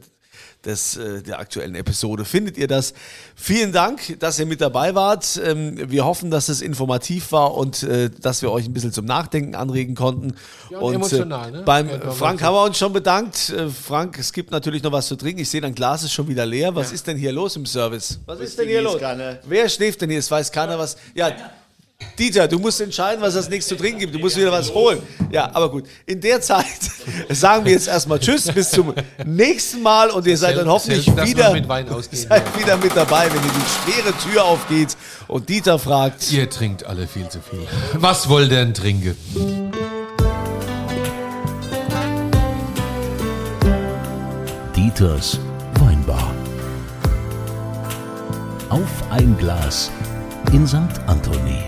des, äh, der aktuellen Episode findet ihr das. Vielen Dank, dass ihr mit dabei wart. Ähm, wir hoffen, dass es informativ war und dass wir euch ein bisschen zum Nachdenken anregen konnten. Ja, und emotional, ne? Beim Ja, Frank haben wir uns schon bedankt. Frank, es gibt natürlich noch was zu trinken. Ich sehe, dein Glas ist schon wieder leer. Was ist denn hier los im Service? Was ist denn hier los? Wer schläft denn hier? Es weiß keiner was. Ja, Dieter, du musst entscheiden, was es nichts zu trinken gibt. Du musst wieder was holen. Ja, aber gut. In der Zeit sagen wir jetzt erstmal Tschüss, bis zum nächsten Mal und ihr seid dann hoffentlich wieder, seid wieder mit dabei, wenn ihr die schwere Tür aufgeht und Dieter fragt. Ihr trinkt alle viel zu viel. Was wollt ihr denn trinken? Dieters Weinbar. Auf ein Glas in St. Anthony.